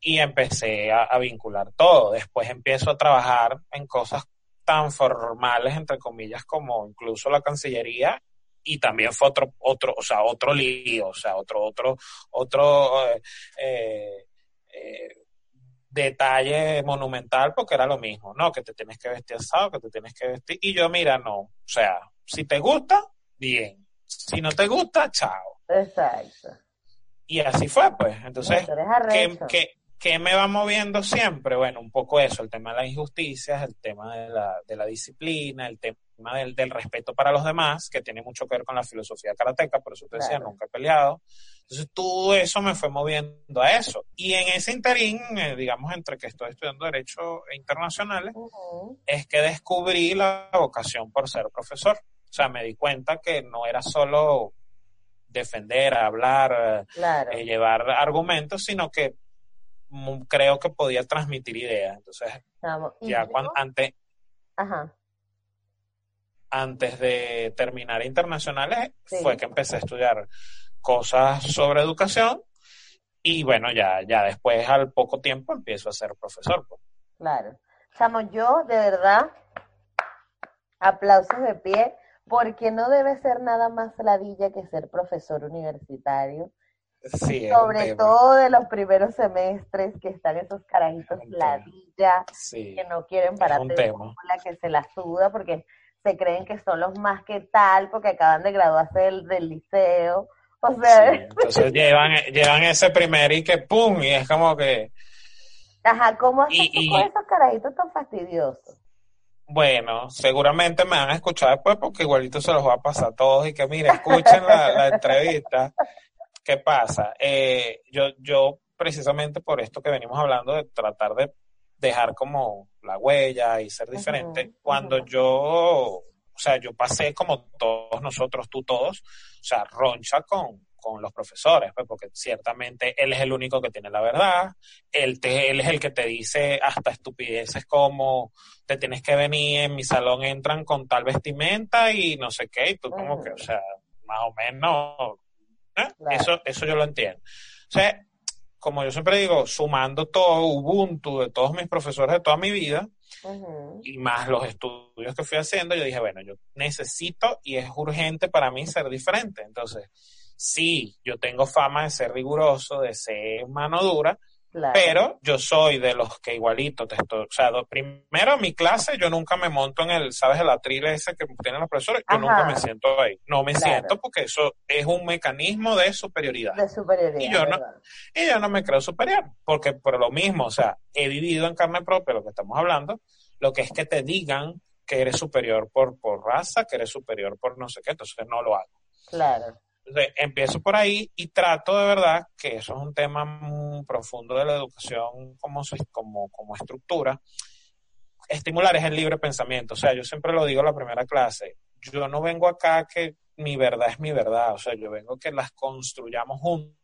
y empecé a, vincular todo. Después empiezo a trabajar en cosas tan formales, entre comillas, como incluso la Cancillería, y también fue otro, otro, o sea, otro lío, o sea, otro, otro, otro eh, eh, eh, detalle monumental, porque era lo mismo, ¿no? Que te tienes que vestir asado, que te tienes que vestir, y yo, mira, no, o sea, si te gusta, bien, si no te gusta, chao. Exacto. Y así fue, pues, entonces, ¿qué, ¿Qué me va moviendo siempre? Bueno, un poco eso, el tema de las injusticias, el tema de la, de la disciplina, el tema del, del, respeto para los demás, que tiene mucho que ver con la filosofía karateca, por eso te decía, nunca he peleado. Entonces, todo eso me fue moviendo a eso. Y en ese interín, eh, digamos, entre que estoy estudiando Derecho Internacionales, es que descubrí la vocación por ser profesor. O sea, me di cuenta que no era solo defender, hablar, eh, llevar argumentos, sino que creo que podía transmitir ideas. Entonces, ya cuando, antes, antes de terminar internacionales, fue que empecé a estudiar cosas sobre educación y bueno, ya, ya después al poco tiempo empiezo a ser profesor. Pues. Claro. Chamo, yo de verdad, aplausos de pie, porque no debe ser nada más ladilla que ser profesor universitario sobre todo de los primeros semestres que están esos carajitos ladilla que no quieren pararte de la que se la suda porque se creen que son los más que tal porque acaban de graduarse del, liceo. O sea, entonces llevan, llevan ese primer y que pum, y es como que. Ajá, ¿cómo haces con esos carajitos tan fastidiosos? Bueno, seguramente me van a escuchar después porque igualito se los va a pasar a todos y que mire, escuchen la, la entrevista ¿Qué pasa? Eh, yo, yo, precisamente por esto que venimos hablando de tratar de, dejar como la huella y ser diferente. Cuando yo, o sea, yo pasé como todos nosotros, tú todos, o sea, roncha con, con los profesores, pues, porque ciertamente él es el único que tiene la verdad, él, te, él es el que te dice hasta estupideces como te tienes que venir, en mi salón entran con tal vestimenta y no sé qué, y tú como que, o sea, más o menos, ¿eh? eso, eso yo lo entiendo. O sea, como yo siempre digo, sumando todo Ubuntu de todos mis profesores de toda mi vida, y más los estudios que fui haciendo, yo dije, bueno, yo necesito y es urgente para mí ser diferente. Entonces, sí, yo tengo fama de ser riguroso, de ser mano dura, pero yo soy de los que igualito te estoy, o sea, primero mi clase yo nunca me monto en el, ¿sabes? El atril ese que tienen los profesores, yo nunca me siento ahí, no me siento porque eso es un mecanismo de superioridad. De superioridad. Y yo, no, y yo no me creo superior, porque por lo mismo, o sea, he vivido en carne propia lo que estamos hablando, lo que es que te digan que eres superior por, por raza, que eres superior por no sé qué, entonces no lo hago. Claro. Entonces, empiezo por ahí y trato de verdad, que eso es un tema muy profundo de la educación como, como, como estructura, estimular es el libre pensamiento. O sea, yo siempre lo digo en la primera clase, yo no vengo acá que mi verdad es mi verdad, o sea, yo vengo que las construyamos juntos.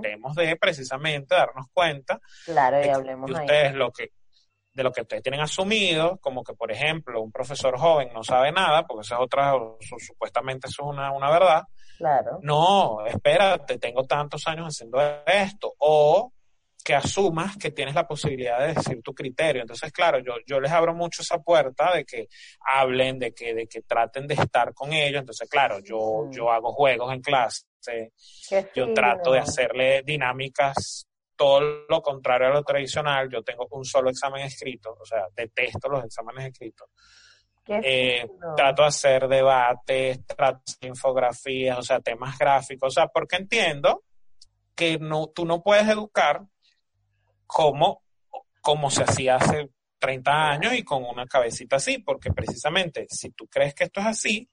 Tenemos de precisamente darnos cuenta claro, y hablemos de ustedes lo que de lo que ustedes tienen asumido, como que, por ejemplo, un profesor joven no sabe nada, porque esa es otra, supuestamente eso es una, una verdad, Claro. No, espérate, tengo tantos años haciendo esto. O que asumas que tienes la posibilidad de decir tu criterio. Entonces, claro, yo, yo les abro mucho esa puerta de que hablen, de que, de que traten de estar con ellos. Entonces, claro, yo, yo hago juegos en clase, yo trato de hacerle dinámicas todo lo contrario a lo tradicional. Yo tengo un solo examen escrito, o sea, detesto los exámenes escritos. Eh, trato de hacer debates, trato de hacer infografías, o sea, temas gráficos, o sea, porque entiendo que no, tú no puedes educar como, como se hacía hace 30 años y con una cabecita así, porque precisamente si tú crees que esto es así,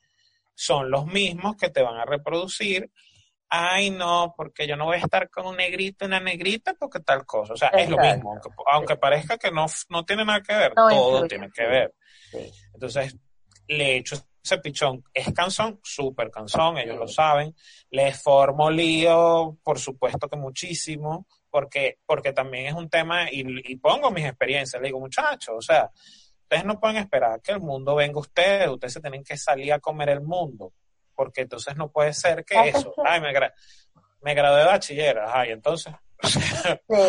son los mismos que te van a reproducir. Ay, no, porque yo no voy a estar con un negrito y una negrita porque tal cosa. O sea, es lo mismo, aunque, parezca que no, no tiene nada que ver, todo tiene que ver. Entonces, le echo ese pichón. Es canzón, súper canzón, ellos lo saben. Les formo lío, por supuesto que muchísimo, porque, porque también es un tema, y, pongo mis experiencias, le digo, muchachos, o sea, ustedes no pueden esperar que el mundo venga a ustedes, ustedes se tienen que salir a comer el mundo, porque entonces no puede ser que eso, ay, me, me gradué de bachiller, ay, entonces. sí,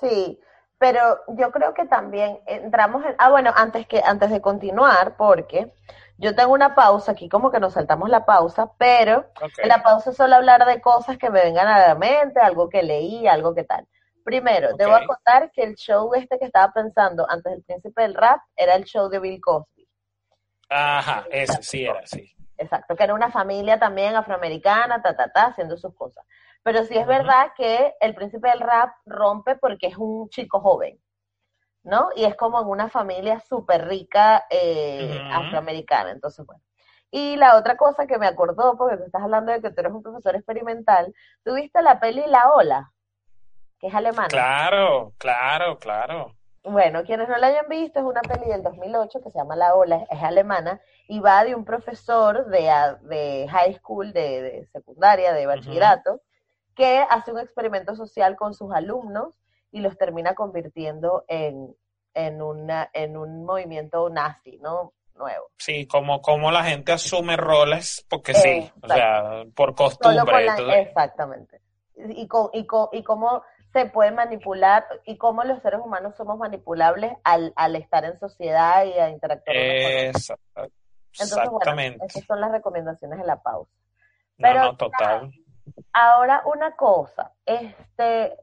sí, pero yo creo que también entramos en, ah bueno, antes que antes de continuar, porque yo tengo una pausa aquí, como que nos saltamos la pausa, pero en la pausa solo hablar de cosas que me vengan a la mente, algo que leí, algo que tal. Primero, debo contar que el show este que estaba pensando antes del príncipe del rap era el show de Bill Cosby. Ajá, ese sí era, sí. Exacto, que era una familia también afroamericana, ta, ta, ta, haciendo sus cosas. Pero sí es verdad que el príncipe del rap rompe porque es un chico joven, ¿no? Y es como en una familia súper rica eh, afroamericana. Entonces, bueno. Y la otra cosa que me acordó, porque tú estás hablando de que tú eres un profesor experimental, ¿tuviste la peli La Ola? Que es alemana. Claro, claro, claro. Bueno, quienes no la hayan visto, es una peli del 2008 que se llama La Ola, es alemana, y va de un profesor de, de high school, de, secundaria, de bachillerato, que hace un experimento social con sus alumnos y los termina convirtiendo en, en, una, en un movimiento nazi, ¿no? Nuevo. Sí, como, como la gente asume roles, porque sí, o sea, por costumbre. exactamente. Y, con, y, con, y cómo se puede manipular y cómo los seres humanos somos manipulables al, al estar en sociedad y a interactuar con Exactamente. esas son las recomendaciones de la pausa. Pero, no, total. Ahora una cosa, este,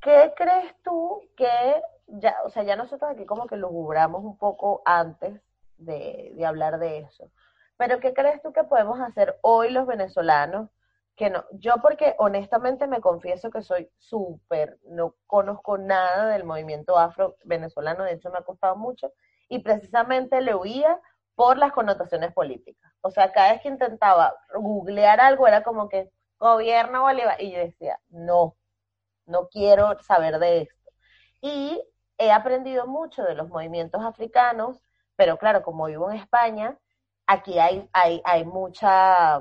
¿qué crees tú que ya, o sea, ya nosotros aquí como que lo jubramos un poco antes de, de hablar de eso, pero ¿qué crees tú que podemos hacer hoy los venezolanos? Que no, yo porque honestamente me confieso que soy súper, no conozco nada del movimiento afro venezolano, de hecho me ha costado mucho, y precisamente le huía por las connotaciones políticas. O sea, cada vez que intentaba googlear algo era como que gobierno Bolívar y yo decía, no, no quiero saber de esto. Y he aprendido mucho de los movimientos africanos, pero claro, como vivo en España, aquí hay, hay, hay mucha,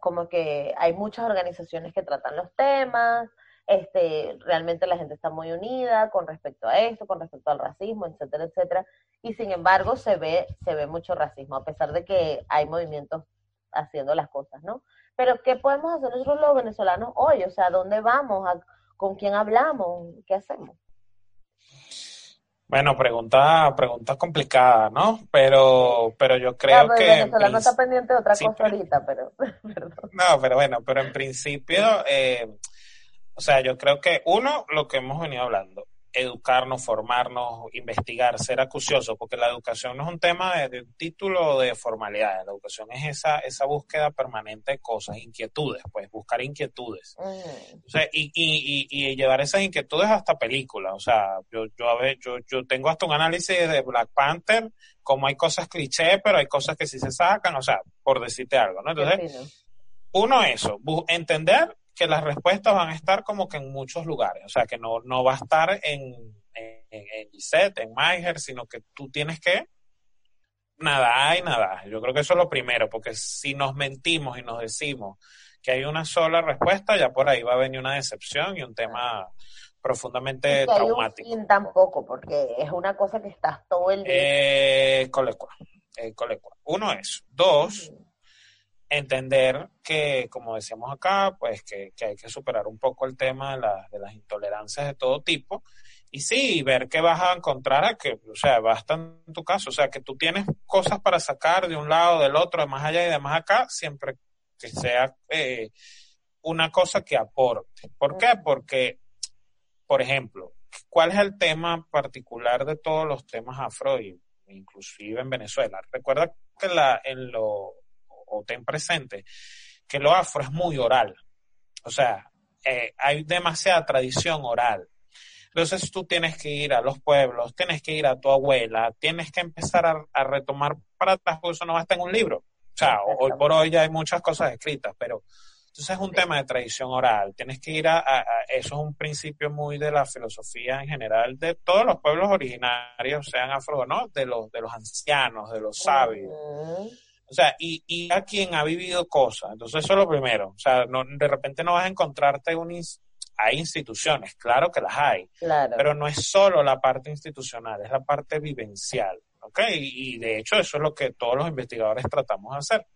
como que hay muchas organizaciones que tratan los temas, este, realmente la gente está muy unida con respecto a esto, con respecto al racismo, etcétera, etcétera, y sin embargo se ve, se ve mucho racismo, a pesar de que hay movimientos haciendo las cosas, ¿no? Pero ¿qué podemos hacer nosotros los venezolanos hoy? O sea, ¿dónde vamos? ¿Con quién hablamos? ¿Qué hacemos? Bueno, pregunta, pregunta complicada, ¿no? Pero, pero yo creo que. El venezolano está pendiente de otra cosa ahorita, pero. no, pero bueno, pero en principio, eh, o sea, yo creo que uno, lo que hemos venido hablando, educarnos, formarnos, investigar, ser acucioso, porque la educación no es un tema de, título de formalidad, la educación es esa, esa búsqueda permanente de cosas, inquietudes, pues buscar inquietudes. Mm. O sea, y, y, y, llevar esas inquietudes hasta películas, o sea, yo, yo, a ver, yo, yo tengo hasta un análisis de Black Panther, como hay cosas cliché, pero hay cosas que sí se sacan, o sea, por decirte algo, ¿no? Entonces, uno eso, entender que las respuestas van a estar como que en muchos lugares, o sea, que no, no va a estar en, en, en Gisette, en Maiger, sino que tú tienes que nada y nada. Yo creo que eso es lo primero, porque si nos mentimos y nos decimos que hay una sola respuesta, ya por ahí va a venir una decepción y un tema profundamente traumático. Hay un tampoco, porque es una cosa que estás todo el día. Eh, colecua, eh, colecua. Uno es. Dos, entender que, como decíamos acá, pues que, hay que superar un poco el tema de, de, las intolerancias de todo tipo. Y sí, ver qué vas a encontrar, que, o sea, basta en tu caso, o sea, que tú tienes cosas para sacar de un lado, del otro, de más allá y de más acá, siempre que sea eh, una cosa que aporte. ¿Por qué? Porque, por ejemplo, ¿cuál es el tema particular de todos los temas afro, inclusive en Venezuela? Recuerda que la, en lo o ten presente que lo afro es muy oral. O sea, eh, hay demasiada tradición oral. Entonces tú tienes que ir a los pueblos, tienes que ir a tu abuela, tienes que empezar a, retomar para atrás, porque eso no va a estar en un libro. O sea, hoy por hoy ya hay muchas cosas escritas, pero entonces es un tema de tradición oral. Tienes que ir a, eso es un principio muy de la filosofía en general de todos los pueblos originarios, sean afro no, de los, de los ancianos, de los sabios. O sea, y, y a quien ha vivido cosas. Entonces, eso es lo primero. O sea, no, de repente no vas a encontrarte un... Hay instituciones, claro que las hay, claro. pero no es solo la parte institucional, es la parte vivencial. ¿Ok? Y, de hecho, eso es lo que todos los investigadores tratamos de hacer.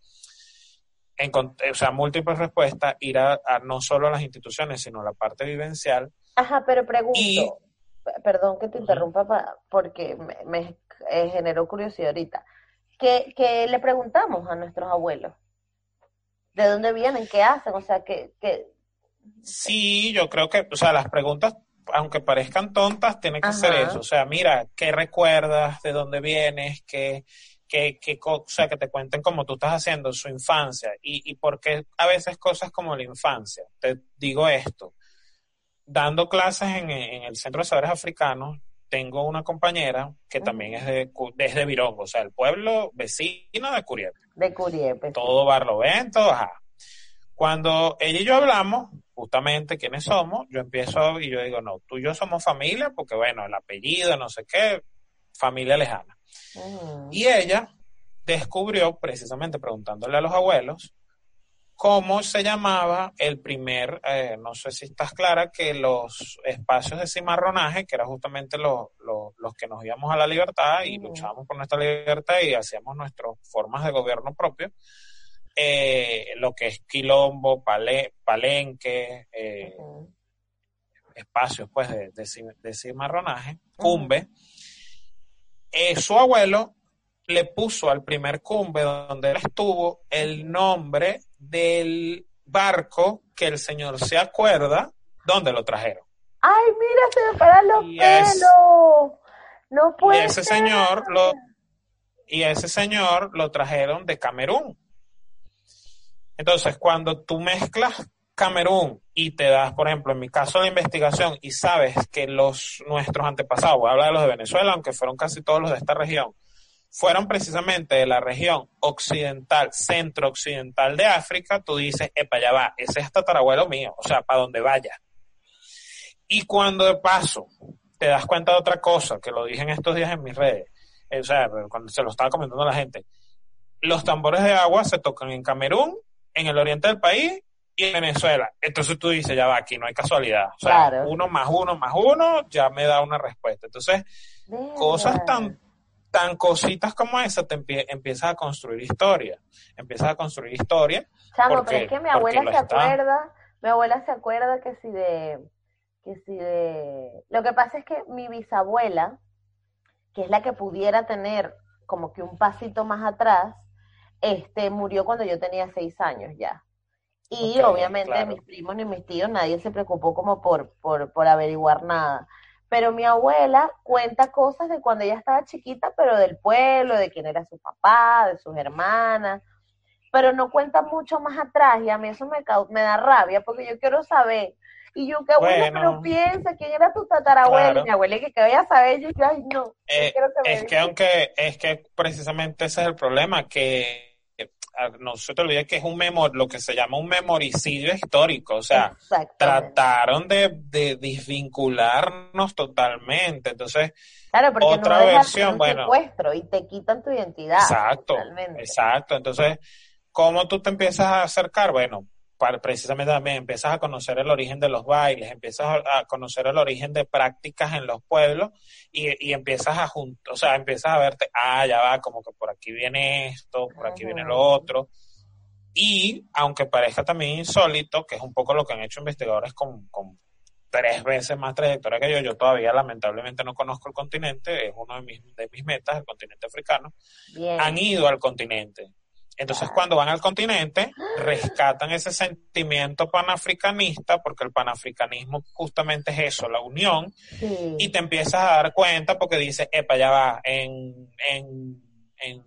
En, o sea, múltiples respuestas, ir a, no solo a las instituciones, sino a la parte vivencial. Ajá, pero pregunto, perdón que te interrumpa porque me, me eh, generó curiosidad ahorita. ¿Qué le preguntamos a nuestros abuelos? ¿De dónde vienen? ¿Qué hacen? O sea, que... Sí, yo creo que, o sea, las preguntas, aunque parezcan tontas, tienen que ser eso. O sea, mira, ¿qué recuerdas? ¿De dónde vienes? ¿Qué, qué, qué o sea, que te cuenten cómo tú estás haciendo su infancia? Y, y por qué a veces cosas como la infancia. Te digo esto. Dando clases en, en el Centro de Saberes Africanos, tengo una compañera que también es de, desde Virongo, o sea, el pueblo vecino de Curiepe. De Curiepe. Todo Barlovento, ajá. Cuando ella y yo hablamos, justamente quiénes somos, yo empiezo y yo digo, no, tú y yo somos familia, porque bueno, el apellido, no sé qué, familia lejana. Y ella descubrió, precisamente preguntándole a los abuelos, cómo se llamaba el primer, eh, no sé si estás clara, que los espacios de cimarronaje, que eran justamente los, que nos íbamos a la libertad y luchábamos por nuestra libertad y hacíamos nuestras formas de gobierno propio, eh, lo que es quilombo, palenque, eh, espacios pues de, de, cimarronaje, cumbe, su abuelo le puso al primer cumbe donde él estuvo el nombre del barco que el señor se acuerda dónde lo trajeron. Ay, mira, se me paran los pelos. no puede y ese señor lo y ese señor lo trajeron de Camerún. Entonces, cuando tú mezclas Camerún y te das, por ejemplo, en mi caso de investigación y sabes que los nuestros antepasados, voy a hablar de los de Venezuela, aunque fueron casi todos los de esta región, fueron precisamente de la región occidental, centro-occidental de África, tú dices, epa, ya va, ese es tatarabuelo mío, o sea, para donde vaya. Y cuando de paso te das cuenta de otra cosa, que lo dije en estos días en mis redes, o sea, cuando se lo estaba comentando a la gente, los tambores de agua se tocan en Camerún, en el oriente del país y en Venezuela. Entonces tú dices, ya va, aquí no hay casualidad. O sea, uno más uno más uno ya me da una respuesta. Entonces, cosas tan tan cositas como esa te empiezas a construir historia. Empiezas a construir historia. Chamo, pero es que mi abuela se acuerda, mi abuela se acuerda que si de, que si de... Lo que pasa es que mi bisabuela, que es la que pudiera tener como que un pasito más atrás, este, murió cuando yo tenía seis años ya. Y obviamente mis primos ni mis tíos, nadie se preocupó como por, por, por averiguar nada. Pero mi abuela cuenta cosas de cuando ella estaba chiquita, pero del pueblo, de quién era su papá, de sus hermanas, pero no cuenta mucho más atrás y a mí eso me, me da rabia porque yo quiero saber. Y yo, qué bueno, pero piensa, ¿quién era tu tatarabuela? Mi abuela que, que vaya a saber, yo, ay, no. Eh, es que aunque, es que precisamente ese es el problema, que no se te olvide que es un memor, lo que se llama un memoricidio histórico, o sea, trataron de, de, desvincularnos totalmente. Entonces, otra versión, bueno, secuestro y te quitan tu identidad. Exacto, exacto. Entonces, ¿cómo tú te empiezas a acercar? Bueno, precisamente también empiezas a conocer el origen de los bailes, empiezas a, conocer el origen de prácticas en los pueblos y, empiezas a juntar, o sea, empiezas a verte, ah, ya va, como que por aquí viene esto, por aquí viene lo otro. Y aunque parezca también insólito, que es un poco lo que han hecho investigadores con, con tres veces más trayectoria que yo, yo todavía lamentablemente no conozco el continente, es uno de mis, de mis metas, el continente africano, han ido al continente entonces, cuando van al continente, rescatan ese sentimiento panafricanista, porque el panafricanismo justamente es eso, la unión, y te empiezas a dar cuenta porque dices, epa, ya va, en, en, en,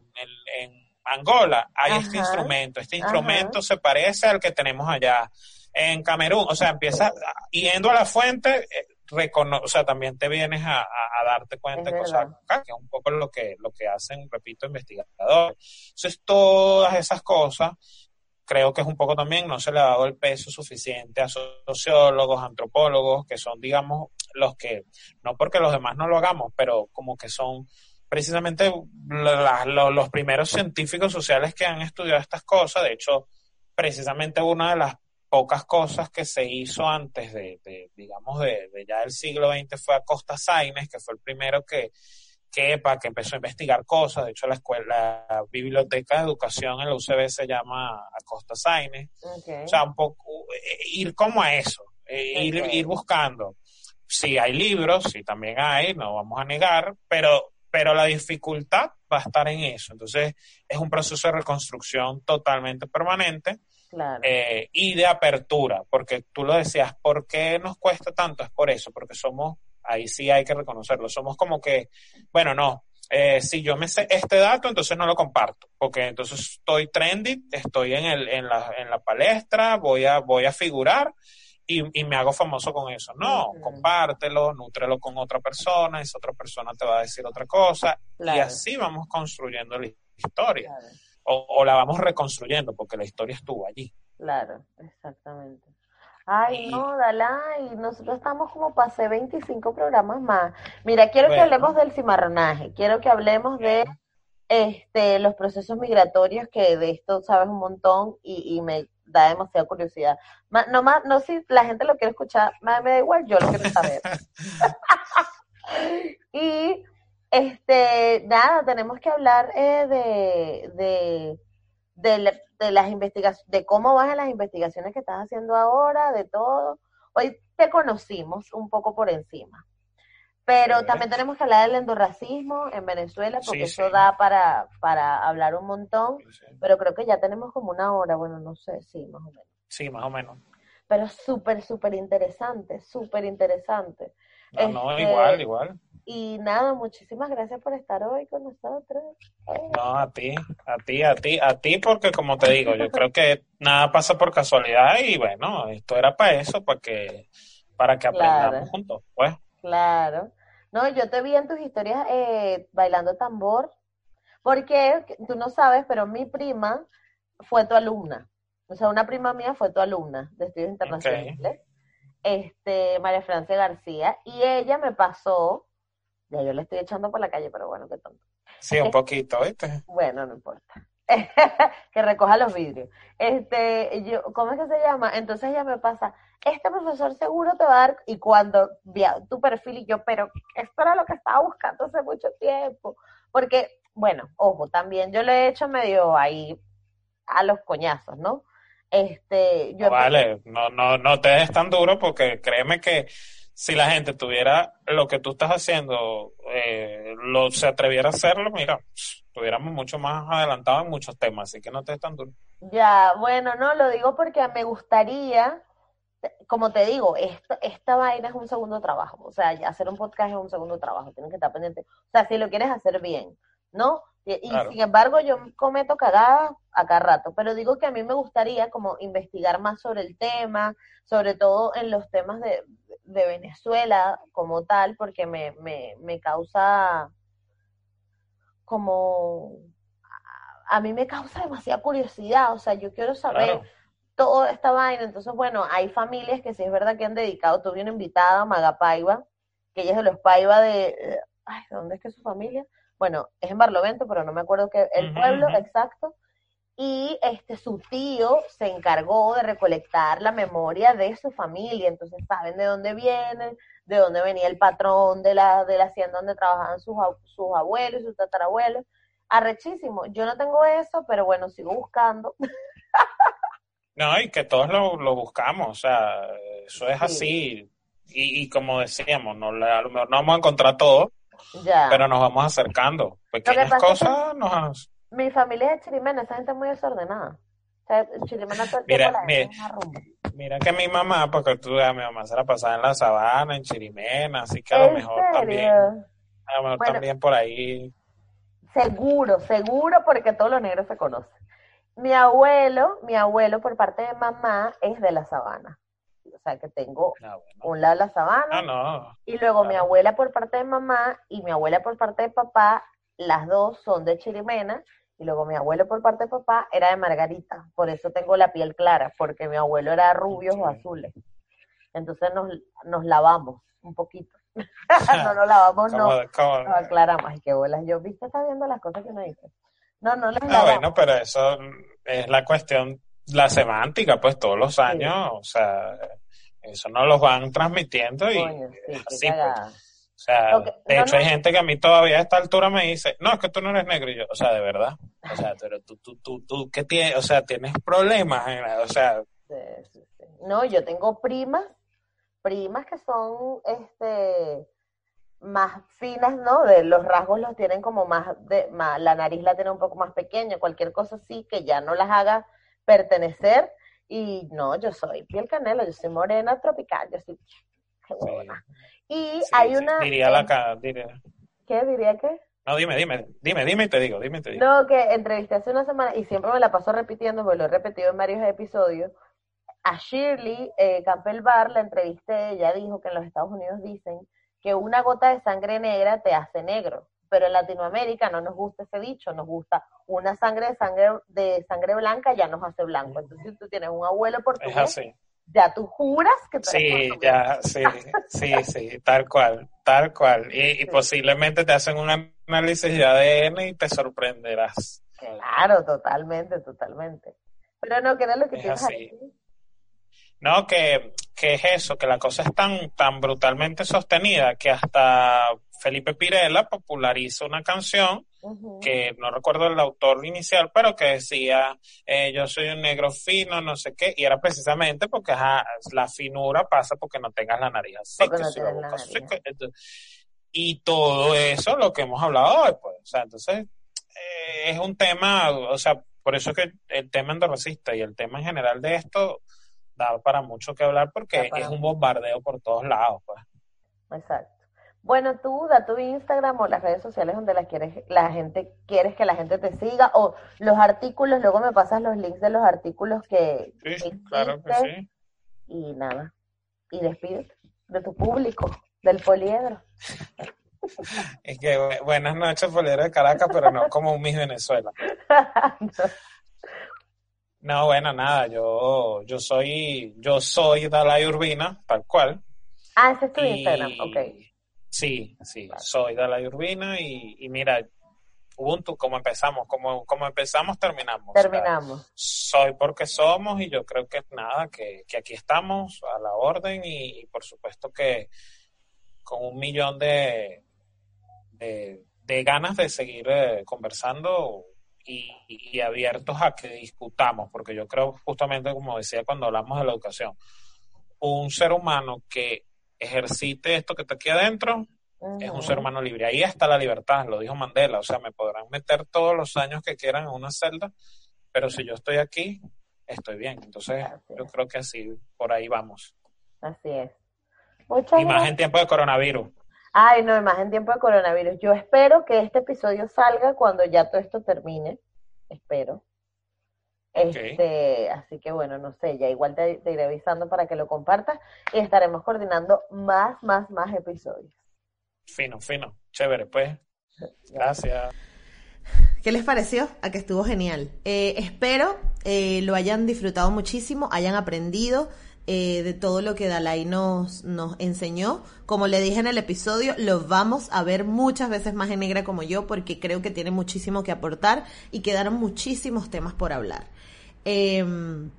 en Angola hay este instrumento, este instrumento se parece al que tenemos allá en Camerún, o sea, empiezas yendo a la fuente, eh, o sea, también te vienes a, darte cuenta de cosas que es un poco lo que, lo que hacen, repito, investigadores. Entonces, todas esas cosas, creo que es un poco también, no se le ha dado el peso suficiente a sociólogos, antropólogos, que son, digamos, los que, no porque los demás no lo hagamos, pero como que son precisamente los primeros científicos sociales que han estudiado estas cosas. De hecho, precisamente una de las pocas cosas que se hizo antes de, digamos, de, ya el siglo XX fue Acosta Sainz, que fue el primero que, que, para que empezó a investigar cosas. De hecho, la escuela, la biblioteca de educación en la UCB se llama Acosta Sainz. O sea, un poco, eh, ir como a eso, eh, ir, ir buscando. Sí hay libros, sí también hay, no vamos a negar, pero, pero la dificultad va a estar en eso. Entonces, es un proceso de reconstrucción totalmente permanente eh, y de apertura, porque tú lo decías, ¿por qué nos cuesta tanto? Es por eso, porque somos, ahí sí hay que reconocerlo, somos como que, bueno, no, eh, si yo me sé este dato, entonces no lo comparto, porque entonces estoy trendy, estoy en, el, en, la, en la palestra, voy a, voy a figurar y, me hago famoso con eso. No, compártelo, nútrelo con otra persona, esa otra persona te va a decir otra cosa y así vamos construyendo la historia o, la vamos reconstruyendo porque la historia estuvo allí. Claro, exactamente. Ay, no, Dalai, nosotros estamos como pasé 25 programas más. Mira, quiero que hablemos del cimarronaje, quiero que hablemos de este los procesos migratorios, que de esto sabes un montón y, me da demasiada curiosidad. no, más, no si la gente lo quiere escuchar, me da igual, yo lo quiero saber. y este, nada, tenemos que hablar eh, de, de, las investigaciones, de cómo van las investigaciones que estás haciendo ahora, de todo. Hoy te conocimos un poco por encima. Pero también tenemos que hablar del endorracismo en Venezuela, porque eso da para, para hablar un montón. Pero creo que ya tenemos como una hora, bueno, no sé, sí, más o menos. Sí, más o menos. Pero súper, súper interesante, súper interesante. No, no, igual, este, igual. Y nada, muchísimas gracias por estar hoy con nosotros. No, a ti, a ti, a ti, a ti, porque como te digo, yo creo que nada pasa por casualidad y bueno, esto era para eso, para que, para que aprendamos juntos, pues. Claro. No, yo te vi en tus historias eh, bailando tambor, porque tú no sabes, pero mi prima fue tu alumna. O sea, una prima mía fue tu alumna de estudios internacionales. este, María Francia García, y ella me pasó, ya yo le estoy echando por la calle, pero bueno, qué tonto. Sí, un poquito, ¿viste? Bueno, no importa. que recoja los vidrios. Este, yo, ¿cómo es que se llama? Entonces ella me pasa, este profesor seguro te va a dar, y cuando vi tu perfil y yo, pero esto era lo que estaba buscando hace mucho tiempo, porque, bueno, ojo, también yo le he hecho medio ahí a los coñazos, ¿no? Este, yo vale, no, no, no te des tan duro porque créeme que si la gente tuviera lo que tú estás haciendo, eh, lo se atreviera a hacerlo, mira, estuviéramos mucho más adelantados en muchos temas, así que no te des tan duro. Ya, bueno, no, lo digo porque me gustaría, como te digo, esto, esta vaina es un segundo trabajo, o sea, hacer un podcast es un segundo trabajo, tienes que estar pendiente, o sea, si lo quieres hacer bien, ¿no? Y, sin embargo, yo cometo cagadas acá rato, pero digo que a mí me gustaría como investigar más sobre el tema, sobre todo en los temas de, de Venezuela como tal, porque me, me, me causa como a mí me causa demasiada curiosidad, o sea, yo quiero saber toda esta vaina, entonces bueno, hay familias que sí es verdad que han dedicado, tuve una invitada, Maga Paiva, que ella es de los Paiva de, ay, ¿dónde es que es su familia? Bueno, es en Barlovento, pero no me acuerdo que el pueblo exacto, y este su tío se encargó de recolectar la memoria de su familia, entonces saben de dónde vienen, de dónde venía el patrón de la, de la hacienda donde trabajaban sus, sus abuelos y sus tatarabuelos. Arrechísimo. Yo no tengo eso, pero bueno, sigo buscando. No, y que todos lo, lo buscamos, o sea, eso es así. Y, y, como decíamos, no, a lo mejor no vamos a encontrar todo, ya. pero nos vamos acercando. Pequeñas cosas nos... Mi familia es de Chirimena, esa gente es muy desordenada. O sea, Chirimena todo el mira, mira, mira, que mi mamá, porque tú, mi mamá se la pasaba en la sabana, en Chirimena, así que a lo mejor también, a lo mejor también por ahí. Seguro, seguro, porque todos los negros se conocen. Mi abuelo, mi abuelo por parte de mamá es de la sabana. O sea que tengo ah, un lado de la sabana ah, y luego mi abuela por parte de mamá y mi abuela por parte de papá, las dos son de Chirimena y luego mi abuelo por parte de papá era de Margarita, por eso tengo la piel clara, porque mi abuelo era rubio o azules. Entonces nos, nos lavamos un poquito. no nos lavamos, no, no aclaramos. Ay, qué bolas. Yo, viste, está viendo las cosas que me dice. No, no las ah, bueno, pero eso es la cuestión, la semántica, pues todos los años, o sea, eso nos lo van transmitiendo y así, pues. O sea, de hecho hay gente que a mí todavía a esta altura me dice, no, es que tú no eres negro y yo, o sea, de verdad, o sea, pero tú, tú, tú, tú, ¿qué tienes? O sea, tienes problemas, o sea. No, yo tengo primas, primas que son, este, más finas, ¿no? De los rasgos los tienen como más, de, más, la nariz la tiene un poco más pequeña, cualquier cosa así que ya no las haga pertenecer. Y no, yo soy piel canela, yo soy morena tropical, yo soy qué Y hay una... Diría la cara, diría. ¿Qué? ¿Diría qué? No, dime, dime, dime, dime y te digo, dime y te digo. No, que entrevisté hace una semana y siempre me la paso repitiendo, porque lo he repetido en varios episodios. A Shirley eh, Campbell Bar la entrevisté, ella dijo que en los Estados Unidos dicen que una gota de sangre negra te hace negro, pero en Latinoamérica no nos gusta ese dicho, nos gusta una sangre de sangre de sangre blanca ya nos hace blanco. Entonces, si tú tienes un abuelo portugués, es así ya tú juras que tú Sí, ya, sí, sí, sí, tal cual, tal cual. Y, posiblemente te hacen un análisis de ADN y te sorprenderás. Claro, totalmente, totalmente. Pero no, que era lo que es así. No, que, que es eso, que la cosa es tan, tan brutalmente sostenida que hasta Felipe Pirela popularizó una canción que no recuerdo el autor inicial, pero que decía eh, yo soy un negro fino, no sé qué, y era precisamente porque la finura pasa porque no tengas la nariz así, y todo eso lo que hemos hablado hoy, pues, o sea, entonces eh, es un tema, o sea, por eso que el tema endorracista y el tema en general de esto da para mucho que hablar porque es un bombardeo por todos lados, pues. Exacto. Bueno, tú da tu Instagram o las redes sociales donde la quieres, la gente quieres que la gente te siga o los artículos, luego me pasas los links de los artículos que, sí, claro que sí. Y nada, y despídete de tu público, del poliedro. Es que buenas noches, poliedro de Caracas, pero no como un Miss Venezuela. No, bueno, nada, yo, yo soy, yo soy Dalai Urbina, tal cual. Ah, ese es tu Instagram, ok. Sí, sí, soy Dalai Urbina y, y mira, Ubuntu, como empezamos, como, como empezamos, terminamos. Terminamos. soy porque somos y yo creo que nada, que, que aquí estamos a la orden y, por supuesto que con un millón de, de, ganas de seguir eh, conversando y, abiertos a que discutamos, porque yo creo justamente, como decía cuando hablamos de la educación, un ser humano que ejercite esto que está aquí adentro es un ser humano libre. Ahí está la libertad, lo dijo Mandela, o sea, me podrán meter todos los años que quieran en una celda, pero si yo estoy aquí, estoy bien. Entonces, yo creo que así, por ahí vamos. Así es. y más en tiempo de coronavirus. Ay, no, más en tiempo de coronavirus. Yo espero que este episodio salga cuando ya todo esto termine. Espero. Este, así que bueno, no sé, ya igual te, te, iré avisando para que lo compartas y estaremos coordinando más, más, más episodios. Fino, fino, chévere, pues. Gracias. ¿Qué les pareció? A que estuvo genial. Eh, espero eh, lo hayan disfrutado muchísimo, hayan aprendido. Eh, de todo lo que Dalai nos, nos enseñó. Como le dije en el episodio, lo vamos a ver muchas veces más en negra como yo porque creo que tiene muchísimo que aportar y quedaron muchísimos temas por hablar. Em,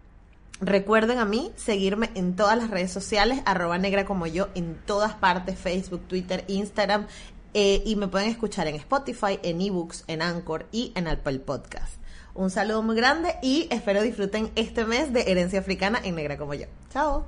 recuerden a mí seguirme en todas las redes sociales, arroba negra como yo, en todas partes, Facebook, Twitter, Instagram, eh, y me pueden escuchar en Spotify, en eBooks, en Anchor y en Apple Podcast. Un saludo muy grande y espero disfruten este mes de Herencia Africana en Negra como yo. Chao.